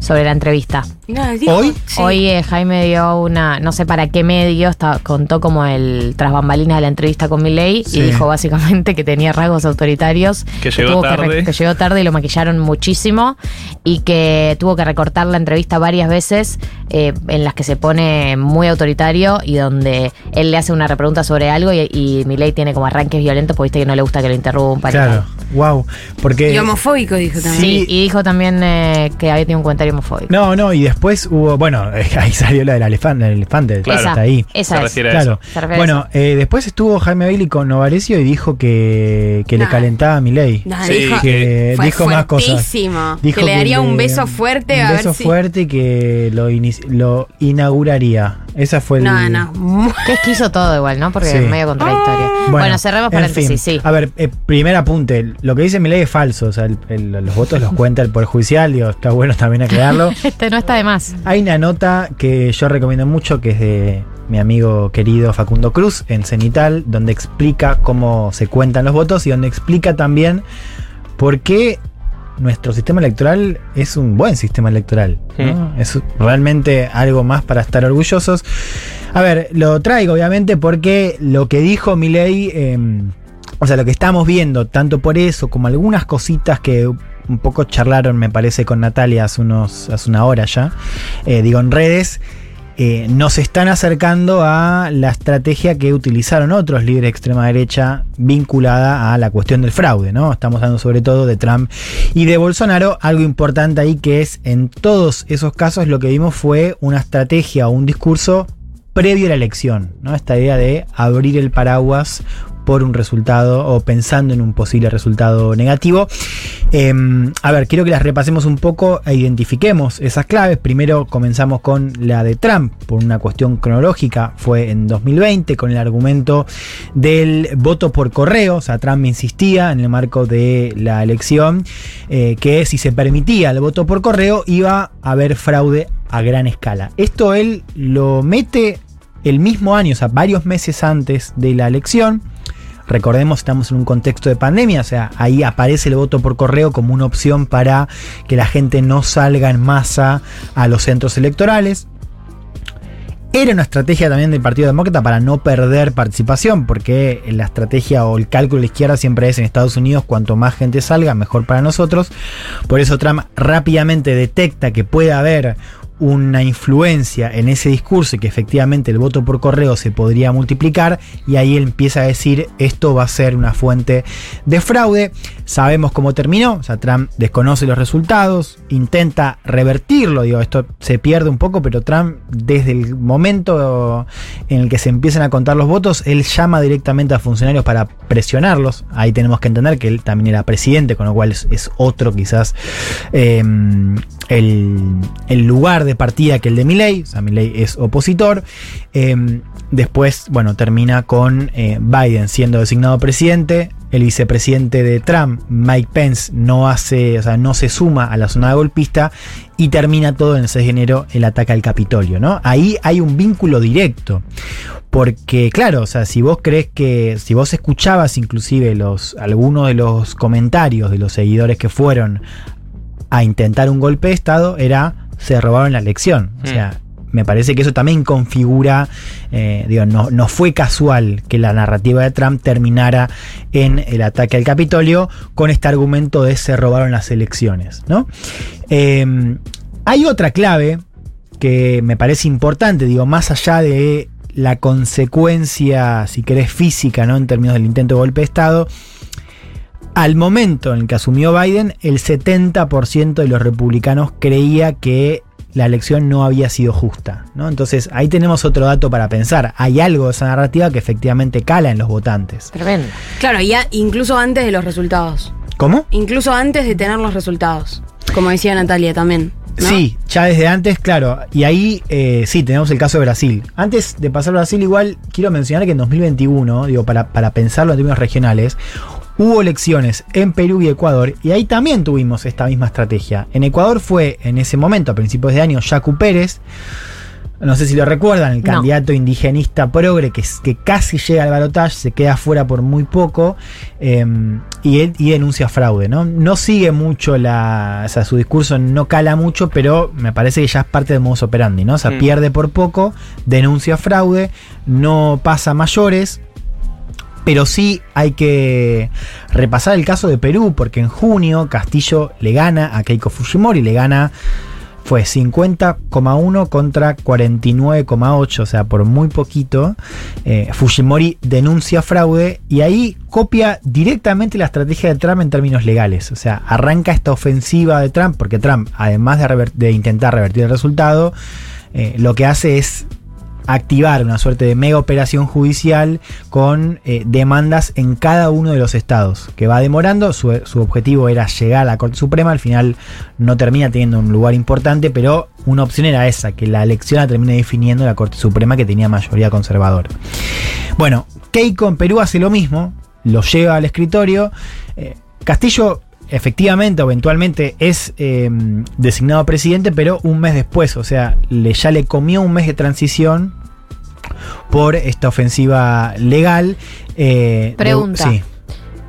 sobre la entrevista. No, ¿Hoy? sí. Hoy eh, Jaime dio una, no sé para qué medio, está- contó como el tras bambalinas de la entrevista con Milei Sí. y dijo básicamente que tenía rasgos autoritarios. Que llegó tarde. que llegó tarde y lo maquillaron muchísimo y que tuvo que recortar la entrevista varias veces eh, en las que se pone muy autoritario y donde él le hace una repregunta sobre algo y, y Milei tiene como arranques violentos porque viste que no le gusta que lo interrumpan. Claro. Wow. Porque. Y homofóbico dijo también. Sí, y dijo también eh, que había tenido un comentario homofóbico. No, no, y después hubo. Bueno, ahí salió la del elefante, el elefante Claro. está ahí. Esa Se es. refiere a Claro. Bueno, eh, después estuvo Jaime Bailey con Novarecio y dijo que, que le Nah. calentaba a Milei. Sí, dijo, que fue dijo más cosas. Dijo que le daría un beso fuerte un a beso ver si. fuerte y que lo, lo inauguraría. Esa fue el. No, no. mu- Que esquizo todo igual, ¿no? Porque Sí. es medio contradictorio. Bueno, cerremos en paréntesis, fin. sí. A ver, eh, primer apunte. Lo que dice Milei es falso. O sea, el- el- los votos los cuenta el Poder Judicial. Digo, está bueno también aclararlo. Este no está de más. Hay una nota que yo recomiendo mucho que es de mi amigo querido Facundo Cruz en Cenital, donde explica cómo se cuentan los votos y donde explica también por qué nuestro sistema electoral es un buen sistema electoral. ¿no? Es realmente algo más para estar orgullosos. A ver, lo traigo obviamente porque lo que dijo Milei, eh, o sea, lo que estamos viendo, tanto por eso como algunas cositas que un poco charlaron, me parece, con Natalia hace, unos, hace una hora ya, eh, digo, en redes, eh, nos están acercando a la estrategia que utilizaron otros líderes de extrema derecha vinculada a la cuestión del fraude, ¿no? Estamos hablando sobre todo de Trump y de Bolsonaro. Algo importante ahí que es, en todos esos casos, lo que vimos fue una estrategia o un discurso previo a la elección, ¿no? Esta idea de abrir el paraguas por un resultado o pensando en un posible resultado negativo. Eh, a ver, quiero que las repasemos un poco e identifiquemos esas claves. Primero comenzamos con la de Trump, por una cuestión cronológica, fue en 2020 con el argumento del voto por correo, o sea, Trump insistía en el marco de la elección eh, que si se permitía el voto por correo iba a haber fraude a gran escala. Esto él lo mete el mismo año, o sea, varios meses antes de la elección. Recordemos, estamos en un contexto de pandemia, o sea, ahí aparece el voto por correo como una opción para que la gente no salga en masa a los centros electorales. Era una estrategia también del Partido Demócrata para no perder participación, porque la estrategia o el cálculo de la izquierda siempre es en Estados Unidos, cuanto más gente salga, mejor para nosotros. Por eso Trump rápidamente detecta que puede haber una influencia en ese discurso y que efectivamente el voto por correo se podría multiplicar y ahí él empieza a decir esto va a ser una fuente de fraude. Sabemos cómo terminó, o sea, Trump desconoce los resultados, intenta revertirlo, digo, esto se pierde un poco, pero Trump desde el momento en el que se empiezan a contar los votos, él llama directamente a funcionarios para presionarlos. Ahí tenemos que entender que él también era presidente, con lo cual es, otro quizás eh, el, el lugar de partida que el de Milley, o sea, Milley es opositor. Eh, después, bueno, termina con eh, Biden siendo designado presidente. El vicepresidente de Trump, Mike Pence, no hace, o sea, no se suma a la zona de golpista y termina todo en el 6 de enero el ataque al Capitolio, ¿no? Ahí hay un vínculo directo. Porque, claro, o sea, si vos crees que, si vos escuchabas inclusive los, algunos de los comentarios de los seguidores que fueron a intentar un golpe de Estado, era se robaron la elección. O sea, me parece que eso también configura, eh, digo, no, no fue casual que la narrativa de Trump terminara en el ataque al Capitolio con este argumento de se robaron las elecciones, ¿no? Eh, hay otra clave que me parece importante, digo, más allá de la consecuencia, si querés, física, ¿no? En términos del intento de golpe de Estado. Al momento en el que asumió Biden, el 70% de los republicanos creía que la elección no había sido justa. ¿no? Entonces ahí tenemos otro dato para pensar. Hay algo de esa narrativa que efectivamente cala en los votantes. Tremendo. Claro, ya incluso antes de los resultados. ¿Cómo? Incluso antes de tener los resultados. Como decía Natalia también. ¿no? Sí, ya desde antes, claro. Y ahí eh, sí, tenemos el caso de Brasil. Antes de pasar a Brasil, igual quiero mencionar que en 2021, digo, para, para pensarlo en términos regionales, hubo elecciones en Perú y Ecuador y ahí también tuvimos esta misma estrategia. En Ecuador fue en ese momento, a principios de año, Yacu Pérez. No sé si lo recuerdan, el No. candidato indigenista progre que, que casi llega al balotaje, se queda fuera por muy poco eh, y, denuncia fraude. ¿no? no sigue mucho la. O sea, su discurso no cala mucho, pero me parece que ya es parte del modus operandi. ¿no? O sea, Mm. pierde por poco, denuncia fraude, no pasa mayores. Pero sí hay que repasar el caso de Perú, porque en junio Castillo le gana a Keiko Fujimori, le gana, fue 50,1 contra 49,8, o sea, por muy poquito. Eh, Fujimori denuncia fraude y ahí copia directamente la estrategia de Trump en términos legales. O sea, arranca esta ofensiva de Trump, porque Trump, además de, intentar revertir el resultado, eh, lo que hace es activar una suerte de mega operación judicial con eh, demandas en cada uno de los estados, que va demorando, su, objetivo era llegar a la Corte Suprema, al final no termina teniendo un lugar importante, pero una opción era esa, que la elección la termine definiendo la Corte Suprema que tenía mayoría conservadora. Bueno, Keiko en Perú hace lo mismo, lo lleva al escritorio, eh, Castillo efectivamente, eventualmente es eh, designado presidente, pero un mes después, o sea, le, ya le comió un mes de transición por esta ofensiva legal. eh, de- Pregunta. sí.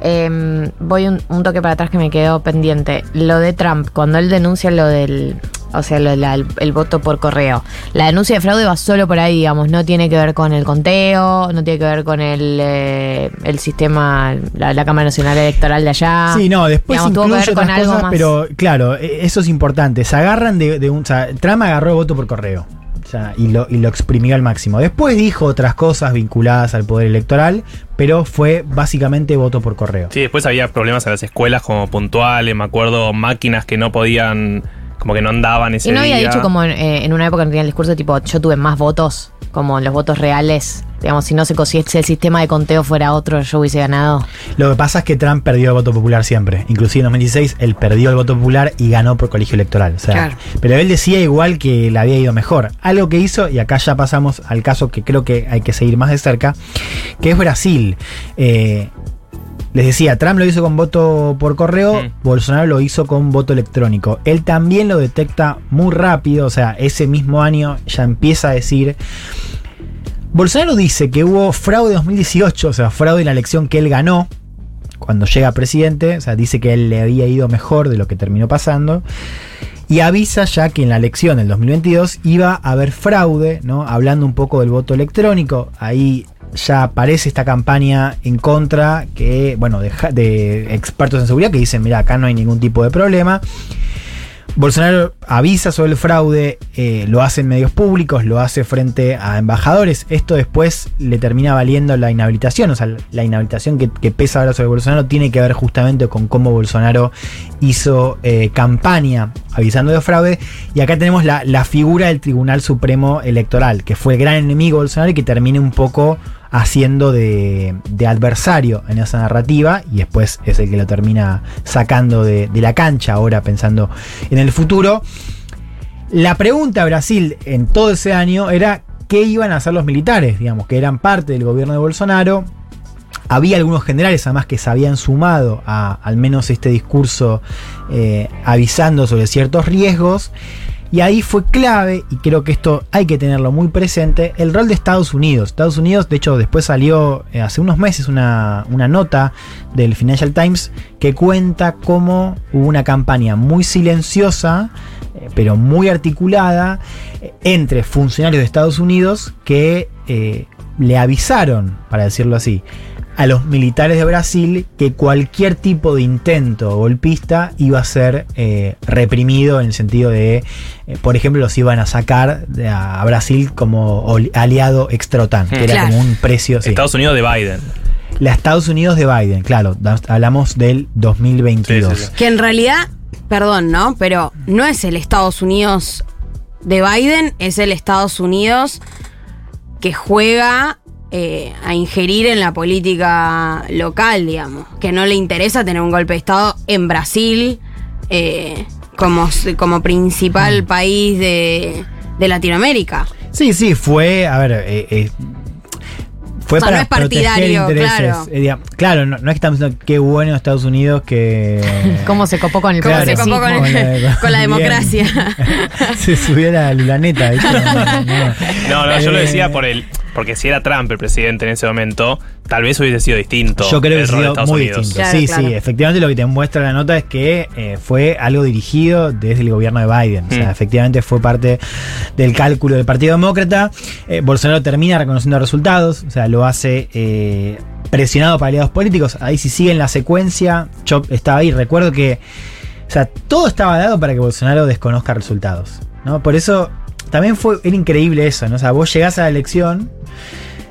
Eh, voy un, un toque para atrás que me quedó pendiente. Lo de Trump, cuando él denuncia lo del. O sea, lo de la- el, el voto por correo. La denuncia de fraude va solo por ahí, digamos. No tiene que ver con el conteo, no tiene que ver con el, eh, el sistema, la, la Cámara Nacional Electoral de allá. Sí, no, después Digamos, tuvo que incluye ver con otras algo cosas, más. pero claro, e- eso es importante. Se agarran de, de un. O sea, Trump agarró el voto por correo. o sea, y, lo, y lo exprimió al máximo. Después dijo otras cosas vinculadas al poder electoral, pero fue básicamente voto por correo. Sí, después había problemas en las escuelas como puntuales, me acuerdo, máquinas que no podían, como que no andaban ese Y no había día. dicho como en, eh, en una época no tenía el discurso tipo yo tuve más votos, como los votos reales. Digamos, si no se cosiese el sistema de conteo fuera otro, yo hubiese ganado. Lo que pasa es que Trump perdió el voto popular siempre. Inclusive en 2016 él perdió el voto popular y ganó por colegio electoral. O sea, Claro. Pero él decía igual que le había ido mejor. Algo que hizo, y acá ya pasamos al caso que creo que hay que seguir más de cerca, que es Brasil. Eh, les decía, Trump lo hizo con voto por correo, Mm. Bolsonaro lo hizo con voto electrónico. Él también lo detecta muy rápido, o sea, ese mismo año ya empieza a decir... Bolsonaro dice que hubo fraude en 2018, o sea, fraude en la elección que él ganó cuando llega presidente, o sea, dice que él le había ido mejor de lo que terminó pasando. Y avisa ya que en la elección del 2022 iba a haber fraude, ¿no? Hablando un poco del voto electrónico. Ahí ya aparece esta campaña en contra que, bueno, de, expertos en seguridad que dicen, mira, acá no hay ningún tipo de problema. Bolsonaro avisa sobre el fraude, eh, lo hace en medios públicos, lo hace frente a embajadores. Esto después le termina valiendo la inhabilitación. O sea, la inhabilitación que, pesa ahora sobre Bolsonaro tiene que ver justamente con cómo Bolsonaro hizo eh, campaña avisando de fraude. Y acá tenemos la, la figura del Tribunal Supremo Electoral, que fue el gran enemigo de Bolsonaro y que termina un poco haciendo de, adversario en esa narrativa y después es el que lo termina sacando de, de la cancha ahora pensando en el futuro. La pregunta a Brasil en todo ese año era qué iban a hacer los militares, digamos, que eran parte del gobierno de Bolsonaro. Había algunos generales además que se habían sumado a al menos este discurso eh, avisando sobre ciertos riesgos. Y ahí fue clave, y creo que esto hay que tenerlo muy presente, el rol de Estados Unidos. Estados Unidos, de hecho, después salió eh, hace unos meses una, una nota del Financial Times que cuenta cómo hubo una campaña muy silenciosa, eh, pero muy articulada, eh, entre funcionarios de Estados Unidos que le avisaron, para decirlo así, a los militares de Brasil que cualquier tipo de intento golpista iba a ser eh, reprimido en el sentido de, eh, por ejemplo, los iban a sacar de- a Brasil como aliado extra OTAN, que era Claro. como un precio. sí. Estados Unidos de Biden. La Estados Unidos de Biden, claro, hablamos del 2022. Sí, sí, sí. Que en realidad, perdón, ¿no? Pero no es el Estados Unidos de Biden, es el Estados Unidos que juega eh, a ingerir en la política local, digamos. Que no le interesa tener un golpe de Estado en Brasil eh, como, como principal país de, de Latinoamérica. Sí, sí, fue, a ver, eh, eh, fue O sea, para no es partidario, claro. Eh, claro, no, no es que estamos diciendo qué bueno Estados Unidos que... ¿Cómo se copó con el ¿Cómo se copó con, con la democracia? se subió la lulaneta. ¿viste? No, no. No, no, yo lo decía por el. Porque si era Trump el presidente en ese momento, tal vez hubiese sido distinto. Yo creo que de sido muy Unidos. distinto. Claro, sí, claro. sí, efectivamente lo que te muestra la nota es que eh, fue algo dirigido desde el gobierno de Biden. O sea, Mm. efectivamente fue parte del cálculo del Partido Demócrata. Eh, Bolsonaro termina reconociendo resultados, o sea, lo hace eh, presionado para aliados políticos. Ahí si siguen la secuencia, yo estaba ahí, recuerdo que, o sea, todo estaba dado para que Bolsonaro desconozca resultados. ¿no? Por eso también fue, era increíble eso, ¿no? O sea, vos llegás a la elección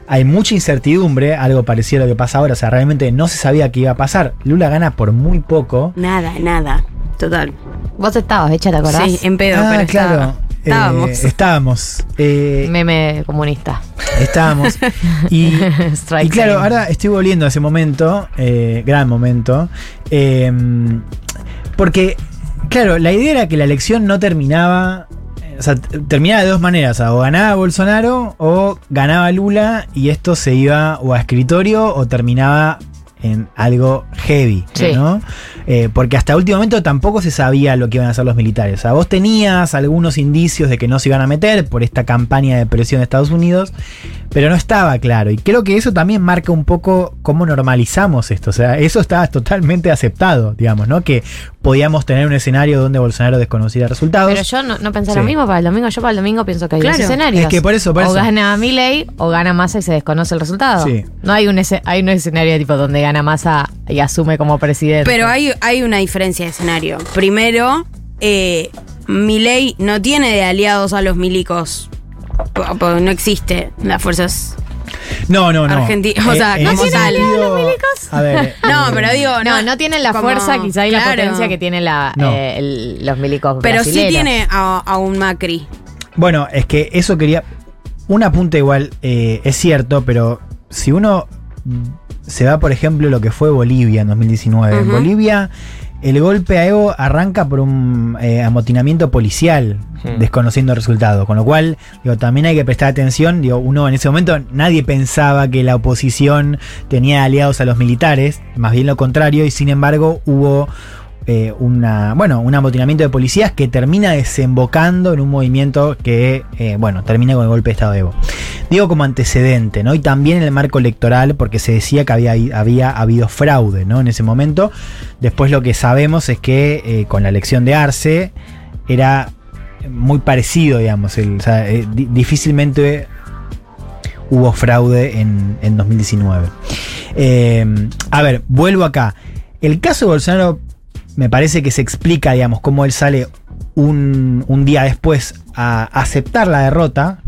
hay mucha incertidumbre, algo parecido a lo que pasa ahora, o sea, realmente no se sabía qué iba a pasar. Lula gana por muy poco. Nada, nada. Total. Vos estabas, hecha, ¿te acordás? Sí, en pedo, ah, pero claro. estaba. Estábamos. Eh, estábamos. Eh, Meme comunista. estábamos. Y, claro, ahora estoy volviendo a ese momento, eh, gran momento. eh, porque, claro, la idea era que la elección no terminaba. O sea, terminaba de dos maneras. o sea, o ganaba Bolsonaro o ganaba Lula y esto se iba o a escritorio o terminaba en algo heavy, Sí. ¿no? Eh, porque hasta último momento tampoco se sabía lo que iban a hacer los militares. O sea, vos tenías algunos indicios de que no se iban a meter por esta campaña de presión de Estados Unidos, pero no estaba claro. Y creo que eso también marca un poco cómo normalizamos esto. O sea, eso estaba totalmente aceptado, digamos, ¿no? Que podíamos tener un escenario donde Bolsonaro desconociera resultados. Pero yo no, no pensé Sí. lo mismo para el domingo. Yo para el domingo pienso que hay Claro. dos escenarios. Es que por eso, por o gana Milley o gana Massa y se desconoce el resultado. Sí. No hay un, ese- hay un escenario tipo donde gana Massa y asume como presidente. Pero hay, hay una diferencia de escenario. Primero, eh, Milei no tiene de aliados a los milicos. No existe las fuerzas. no, no, no. Argenti- o sea, en ¿no los milicos? A ver. No, eh, pero digo, no, no tienen la como- fuerza quizá y la potencia que tiene la, No. eh, el- los milicos Pero sí tiene a, a un Macri. Bueno, es que eso quería. Un apunte igual eh, es cierto, pero si uno mm, se va, por ejemplo, lo que fue Bolivia en 2019. En Ujú. Bolivia, el golpe a Evo arranca por un eh, amotinamiento policial, desconociendo resultados. Con lo cual, digo, también hay que prestar atención. Digo, uno en ese momento nadie pensaba que la oposición tenía aliados a los militares, más bien lo contrario, y sin embargo hubo eh, una, bueno, un amotinamiento de policías que termina desembocando en un movimiento que, eh, bueno, termina con el golpe de Estado de Evo. Digo como antecedente, ¿no? Y también en el marco electoral, porque se decía que había, había habido fraude, ¿no? En ese momento. Después lo que sabemos es que eh, con la elección de Arce era muy parecido, digamos. difícilmente hubo fraude en, en 2019. Eh, a ver, vuelvo acá. El caso de Bolsonaro me parece que se explica, digamos, cómo él sale un, día después a aceptar la derrota,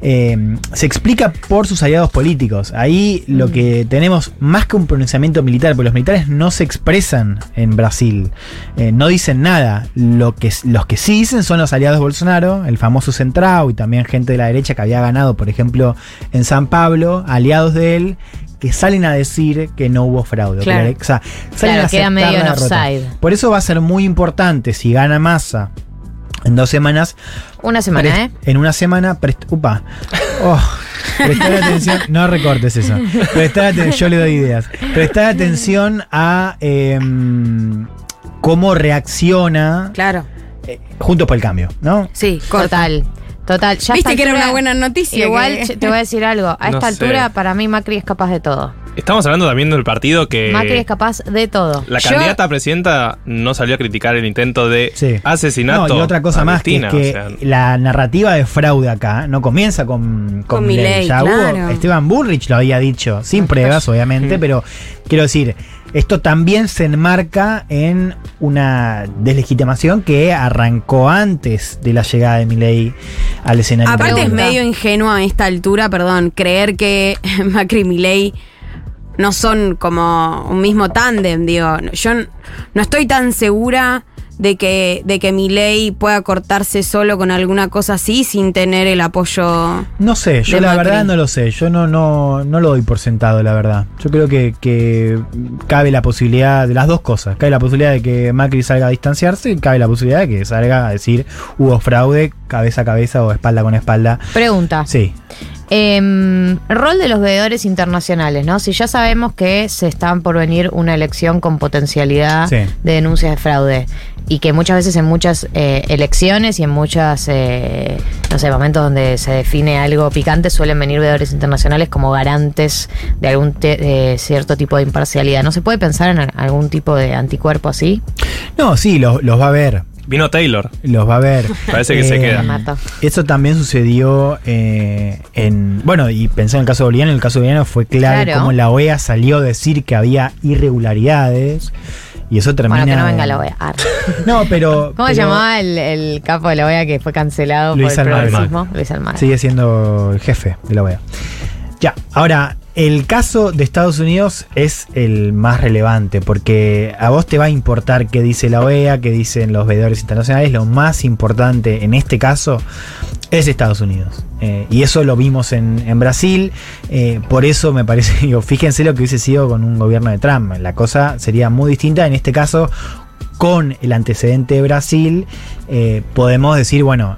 eh, se explica por sus aliados políticos. Ahí lo que tenemos más que un pronunciamiento militar, porque los militares no se expresan en Brasil, eh, no dicen nada. Lo que, los que sí dicen son los aliados de Bolsonaro, el famoso Centrao y también gente de la derecha que había ganado, por ejemplo, en San Pablo, aliados de él. Que salen a decir que no hubo fraude. Claro. O sea, salen Claro, a queda medio en offside. Por eso va a ser muy importante si gana masa en dos semanas Una semana, ¿eh? En una semana, upa. Oh, prestar atención, no recortes eso. Prestar atención, yo le doy ideas. Prestar atención a em, cómo reacciona Claro. eh, Juntos por el Cambio, ¿no? Sí, corta. Total. Total. Ya Viste que era una buena noticia. Igual que- te voy a decir algo. A No esta sé. altura, para mí, Macri es capaz de todo. Estamos hablando también del partido que. Macri es capaz de todo. La Yo- candidata a presidenta no salió a criticar el intento de Sí. asesinato. No, y otra cosa más, que, es Cristina, que o sea, la narrativa de fraude acá no comienza con, Con Milei. Milei, Ya claro. hubo, Esteban Bullrich lo había dicho, sin pruebas, obviamente, pero quiero decir, esto también se enmarca en una deslegitimación que arrancó antes de la llegada de Milei al escenario. Aparte es medio ingenuo a esta altura, perdón, creer que Macri y Milei no son como un mismo tándem, digo. Yo no estoy tan segura de que, de que Milei pueda cortarse solo con alguna cosa así sin tener el apoyo. No sé, yo de la Macri. verdad no lo sé, yo no, no, no lo doy por sentado, la verdad. Yo creo que, que cabe la posibilidad de las dos cosas. Cabe la posibilidad de que Macri salga a distanciarse y cabe la posibilidad de que salga a decir hubo fraude cabeza a cabeza o espalda con espalda. Pregunta. Sí. Em, rol de los veedores internacionales, ¿no? Si ya sabemos que se están por venir una elección con potencialidad Sí. de denuncias de fraude y que muchas veces en muchas eh, elecciones y en muchas, eh, no sé, momentos donde se define algo picante suelen venir veedores internacionales como garantes de algún te- de cierto tipo de imparcialidad. ¿No se puede pensar en algún tipo de anticuerpo así? No, sí, los, los va a ver. Vino Taylor. Los va a ver. Parece que se Eh, queda. Mato. Eso también sucedió eh, en. Bueno, y pensé en el caso de Boliviano, en el caso de Boliviano fue clave Claro. cómo la OEA salió a decir que había irregularidades. Y eso termina. Bueno, que no venga la OEA. Ar. No, pero. ¿Cómo se llamaba el, el capo de la OEA que fue cancelado Luis por el Almagro. progresismo? Luis Almagro. Sigue siendo el jefe de la OEA. Ya, ahora, el caso de Estados Unidos es el más relevante, porque a vos te va a importar qué dice la OEA, qué dicen los veedores internacionales. Lo más importante en este caso es Estados Unidos. Eh, y eso lo vimos en, Brasil. eh, por eso me parece, digo, fíjense lo que hubiese sido con un gobierno de Trump. La cosa sería muy distinta. En este caso, con el antecedente de Brasil, eh, podemos decir, bueno,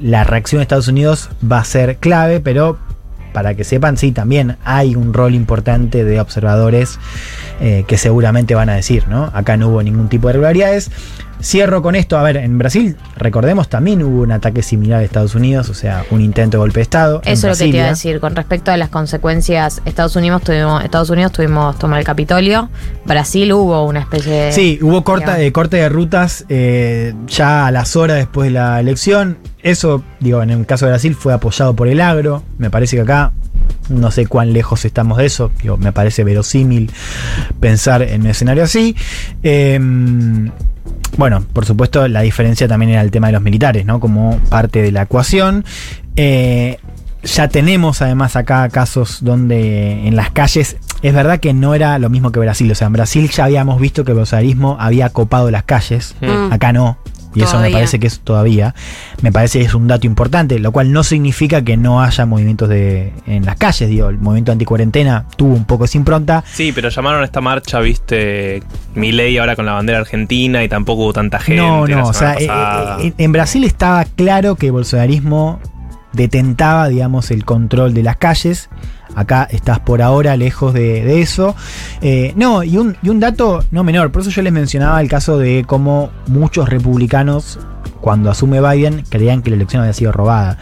la reacción de Estados Unidos va a ser clave, pero para que sepan, sí, también hay un rol importante de observadores eh, que seguramente van a decir, ¿no? Acá no hubo ningún tipo de irregularidades. Cierro con esto, a ver, en Brasil, recordemos, también hubo un ataque similar de Estados Unidos, o sea, un intento de golpe de Estado. Eso es lo que te iba a decir. Con respecto a las consecuencias, Estados Unidos tuvimos, Estados Unidos tuvimos tomar el Capitolio. Brasil hubo una especie de. Sí, hubo corta, de corte de rutas eh, ya a las horas después de la elección. Eso, digo, en el caso de Brasil fue apoyado por el agro. Me parece que acá no sé cuán lejos estamos de eso. Digo, me parece verosímil pensar en un escenario así. Eh, bueno, por supuesto, la diferencia también era el tema de los militares, ¿no? Como parte de la ecuación. Eh, ya tenemos además acá casos donde en las calles, es verdad que no era lo mismo que Brasil, o sea, en Brasil ya habíamos visto que el bolsonarismo había copado las calles, Mm. acá no. Y eso me parece que es todavía, me parece que es un dato importante, lo cual no significa que no haya movimientos de, en las calles, digo, el movimiento anticuarentena tuvo un poco esa impronta, Sí, pero llamaron a esta marcha, viste, Milei ahora con la bandera argentina y tampoco hubo tanta gente. No, la no, o sea, eh, pasada. eh, en Brasil estaba claro que el bolsonarismo detentaba, digamos, el control de las calles. Acá estás por ahora lejos de, eso. Eh, no, y un, dato no menor, por eso yo les mencionaba el caso de cómo muchos republicanos, cuando asume Biden, creían que la elección había sido robada.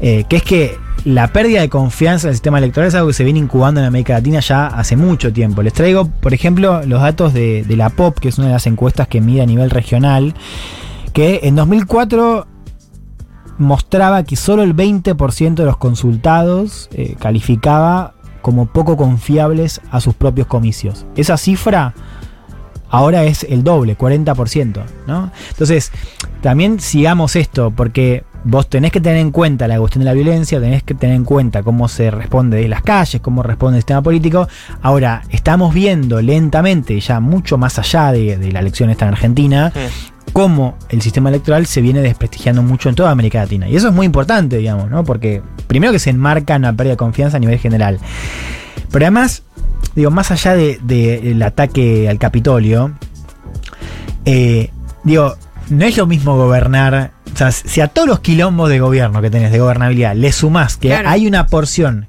Eh, que es que la pérdida de confianza en el sistema electoral es algo que se viene incubando en América Latina ya hace mucho tiempo. Les traigo, por ejemplo, los datos de, de la POP, que es una de las encuestas que mide a nivel regional, que en 2004 mostraba que solo el 20% de los consultados eh, calificaba como poco confiables a sus propios comicios. Esa cifra ahora es el doble, 40%, ¿no? Entonces, también sigamos esto, porque vos tenés que tener en cuenta la cuestión de la violencia, tenés que tener en cuenta cómo se responde de las calles, cómo responde el sistema político. Ahora, estamos viendo lentamente, ya mucho más allá de, de la elección esta en Argentina, cómo el sistema electoral se viene desprestigiando mucho en toda América Latina. Y eso es muy importante, digamos, ¿no? Porque primero que se enmarca en una pérdida de confianza a nivel general. Pero además, digo, más allá del de, del ataque al Capitolio, eh, digo, no es lo mismo gobernar. O sea, si a todos los quilombos de gobierno que tenés, de gobernabilidad, le sumás que Claro. hay una porción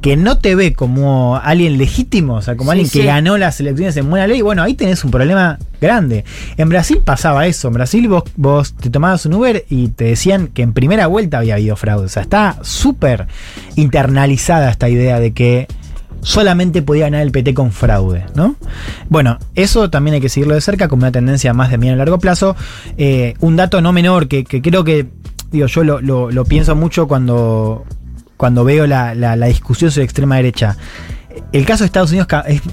que no te ve como alguien legítimo, o sea, como Sí, alguien que sí. ganó las elecciones en buena ley, bueno, ahí tenés un problema grande. En Brasil pasaba eso. En Brasil vos, vos te tomabas un Uber y te decían que en primera vuelta había habido fraude. O sea, está súper internalizada esta idea de que solamente podía ganar el PT con fraude, ¿no? Bueno, eso también hay que seguirlo de cerca como una tendencia más de mediano a largo plazo. Eh, un dato no menor que, que creo que, digo, yo lo, lo- lo pienso mucho cuando, cuando veo la, la- discusión sobre extrema derecha. El caso de Estados Unidos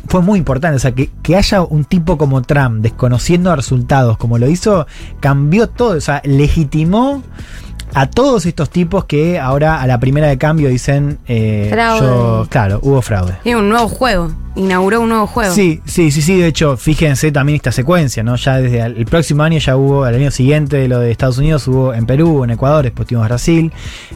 fue muy importante, o sea, que, que haya un tipo como Trump desconociendo resultados como lo hizo, cambió todo, o sea, legitimó a todos estos tipos que ahora a la primera de cambio dicen, eh, Fraude. yo, claro, hubo fraude. Es un nuevo juego. Inauguró un nuevo juego. Sí, sí, sí, sí. De hecho, fíjense también esta secuencia, ¿no? Ya desde el próximo año ya hubo, al año siguiente lo de Estados Unidos hubo en Perú, en Ecuador, después tuvimos Brasil.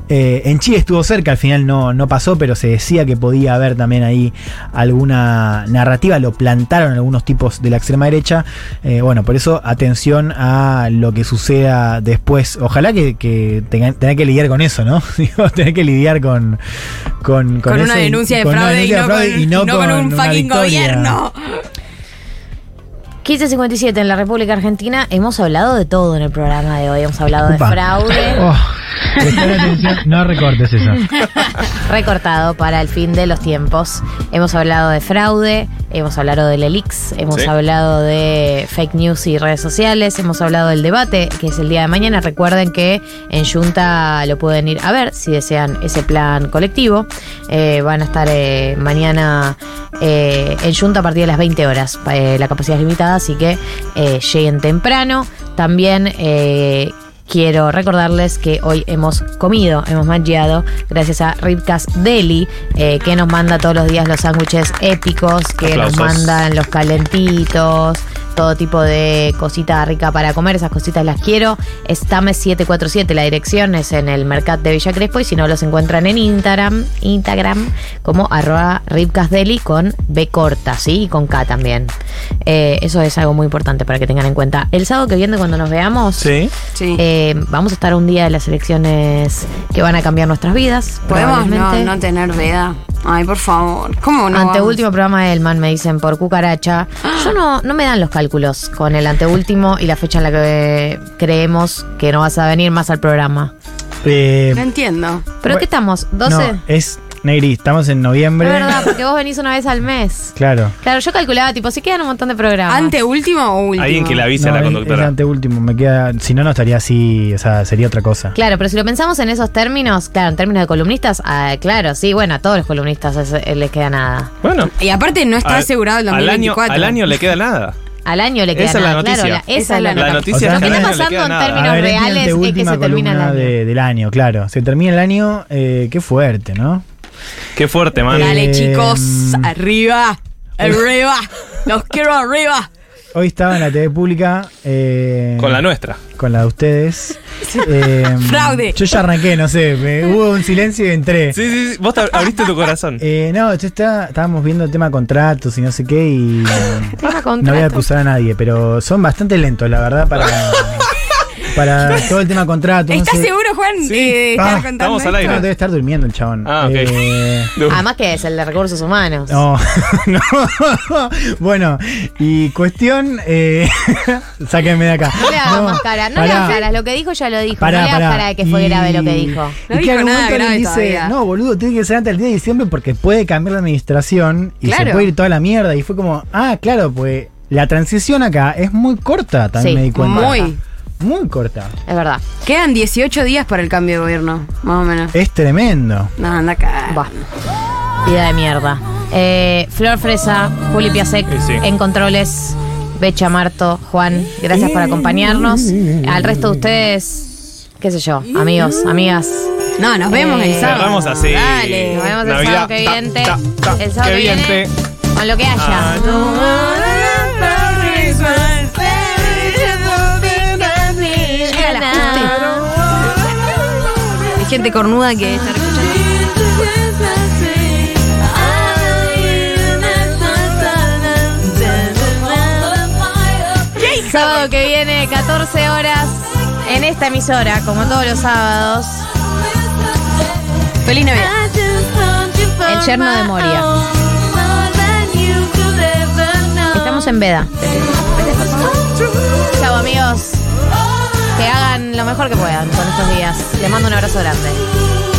Eh, en Chile estuvo cerca, al final no, no pasó, pero se decía que podía haber también ahí alguna narrativa, lo plantaron algunos tipos de la extrema derecha. Eh, bueno, por eso atención a lo que suceda después. Ojalá que, que tengan que lidiar con eso, ¿no? Tener que lidiar con, con, Con, una eso denuncia de fraude, y, no con, no con un fucking victoria. gobierno. 1557 en la República Argentina. Hemos hablado de todo en el programa de hoy. Hemos hablado Upa. de fraude. Oh, no recortes eso. recortado para el fin de los tiempos. Hemos hablado de fraude, hemos hablado del ELIX, hemos Sí. hablado de fake news y redes sociales, hemos hablado del debate, que es el día de mañana. Recuerden que en Junta lo pueden ir a ver si desean ese plan colectivo. Eh, van a estar eh, mañana eh, en Junta a partir de las 20 horas. Eh, la capacidad es limitada, así que eh, lleguen temprano. También eh, quiero recordarles que hoy hemos comido, hemos mancheado gracias a Ripcas Deli, eh, que nos manda todos los días los sándwiches épicos, que nos mandan los calentitos, todo tipo de cosita rica para comer, esas cositas las quiero. Estame 747, la dirección es en el Mercat de Villa Crespo y si no los encuentran en Instagram, Instagram como arroba Ripcas Deli con B corta, ¿sí? Y con K también. Eh, eso es algo muy importante para que tengan en cuenta. El sábado que viene cuando nos veamos, Sí. Sí. eh, vamos a estar un día de las elecciones que van a cambiar nuestras vidas. Podemos no, no tener veda. Ay, por favor. ¿Cómo no? Anteúltimo vamos? programa de Elman me dicen por cucaracha. Yo no, no me dan los cálculos con el anteúltimo y la fecha en la que creemos que no vas a venir más al programa. Eh, No entiendo. ¿Pero Bueno, qué estamos? ¿12? no, es Negri, estamos en Es noviembre. verdad, porque vos venís una vez al mes. Claro. Claro, yo calculaba, tipo, si quedan un montón de programas. ¿Anteúltimo o último? Alguien que le avise No, a la es- conductora. Es anteúltimo, me queda. Si no, no estaría así, o sea, sería otra cosa. Claro, pero si lo pensamos en esos términos, claro, en términos de columnistas, ah, claro, sí, bueno, a todos los columnistas es- eh, les queda nada. Bueno. Y aparte no está al- asegurado el al año, 2024. al año le queda nada. Al año le queda Esa es la nada, claro, noticia. la- esa es la, La noticia O sea, Lo que está pasando en términos ver, es reales es que se termina el año. de- del año, claro. Se termina el año, eh, qué fuerte, ¿no? Qué fuerte, man. Dale, Eh, chicos. mm. Arriba. Arriba. Los quiero arriba. Hoy estaba en la TV pública. eh, Con la nuestra. Con la de ustedes. Eh, Fraude. Yo ya arranqué, no sé. me- hubo un silencio y entré. Sí, sí, sí. Vos te abriste tu corazón. Eh, no, yo estaba- estábamos viendo el tema de contratos y no sé qué y Tema no voy a acusar a nadie, pero son bastante lentos, la verdad, para, para todo el tema de contratos. no ¿Estás sé. seguro, Juan, Sí. de estar Ah, contando estamos al aire. No, debe estar durmiendo el chabón. Ah, ok. Eh, Además que es el de recursos humanos. no, no. bueno, y cuestión. Eh, sáquenme de acá. No le hagas más cara, no le pará. hagas caras, lo que dijo ya lo dijo, Pará, no le hagas cara de que fue Y- grave lo que dijo. No y dijo que nada momento le grave dice, todavía. no, boludo, tiene que ser antes del día de diciembre porque puede cambiar la administración y se puede ir toda la mierda. Y fue como, ah, claro, pues la transición acá es muy corta, también Sí, me di cuenta. Muy. Muy corta. Es verdad. Quedan 18 días para el cambio de gobierno, más o menos. Es tremendo. No, anda acá. Va. Vida de mierda. Eh, Flor Fresa, Juli Piasek Sí, sí. en controles. Becha, Marto, Juan, gracias por acompañarnos. Al resto de ustedes, qué sé yo, amigos, amigas. No, nos vemos el Eh, sábado. Cerramos así. Dale. Nos vemos el Navidad, sábado que viene. El sábado que viene. Con lo que haya. Ah, Llega gente cornuda que está escuchando. Sábado que viene, 14 horas, en esta emisora, como todos los sábados, Feliz Navidad. el yerno de Moria. Estamos en veda. Chao amigos. Que hagan lo mejor que puedan con estos días. Les mando un abrazo grande.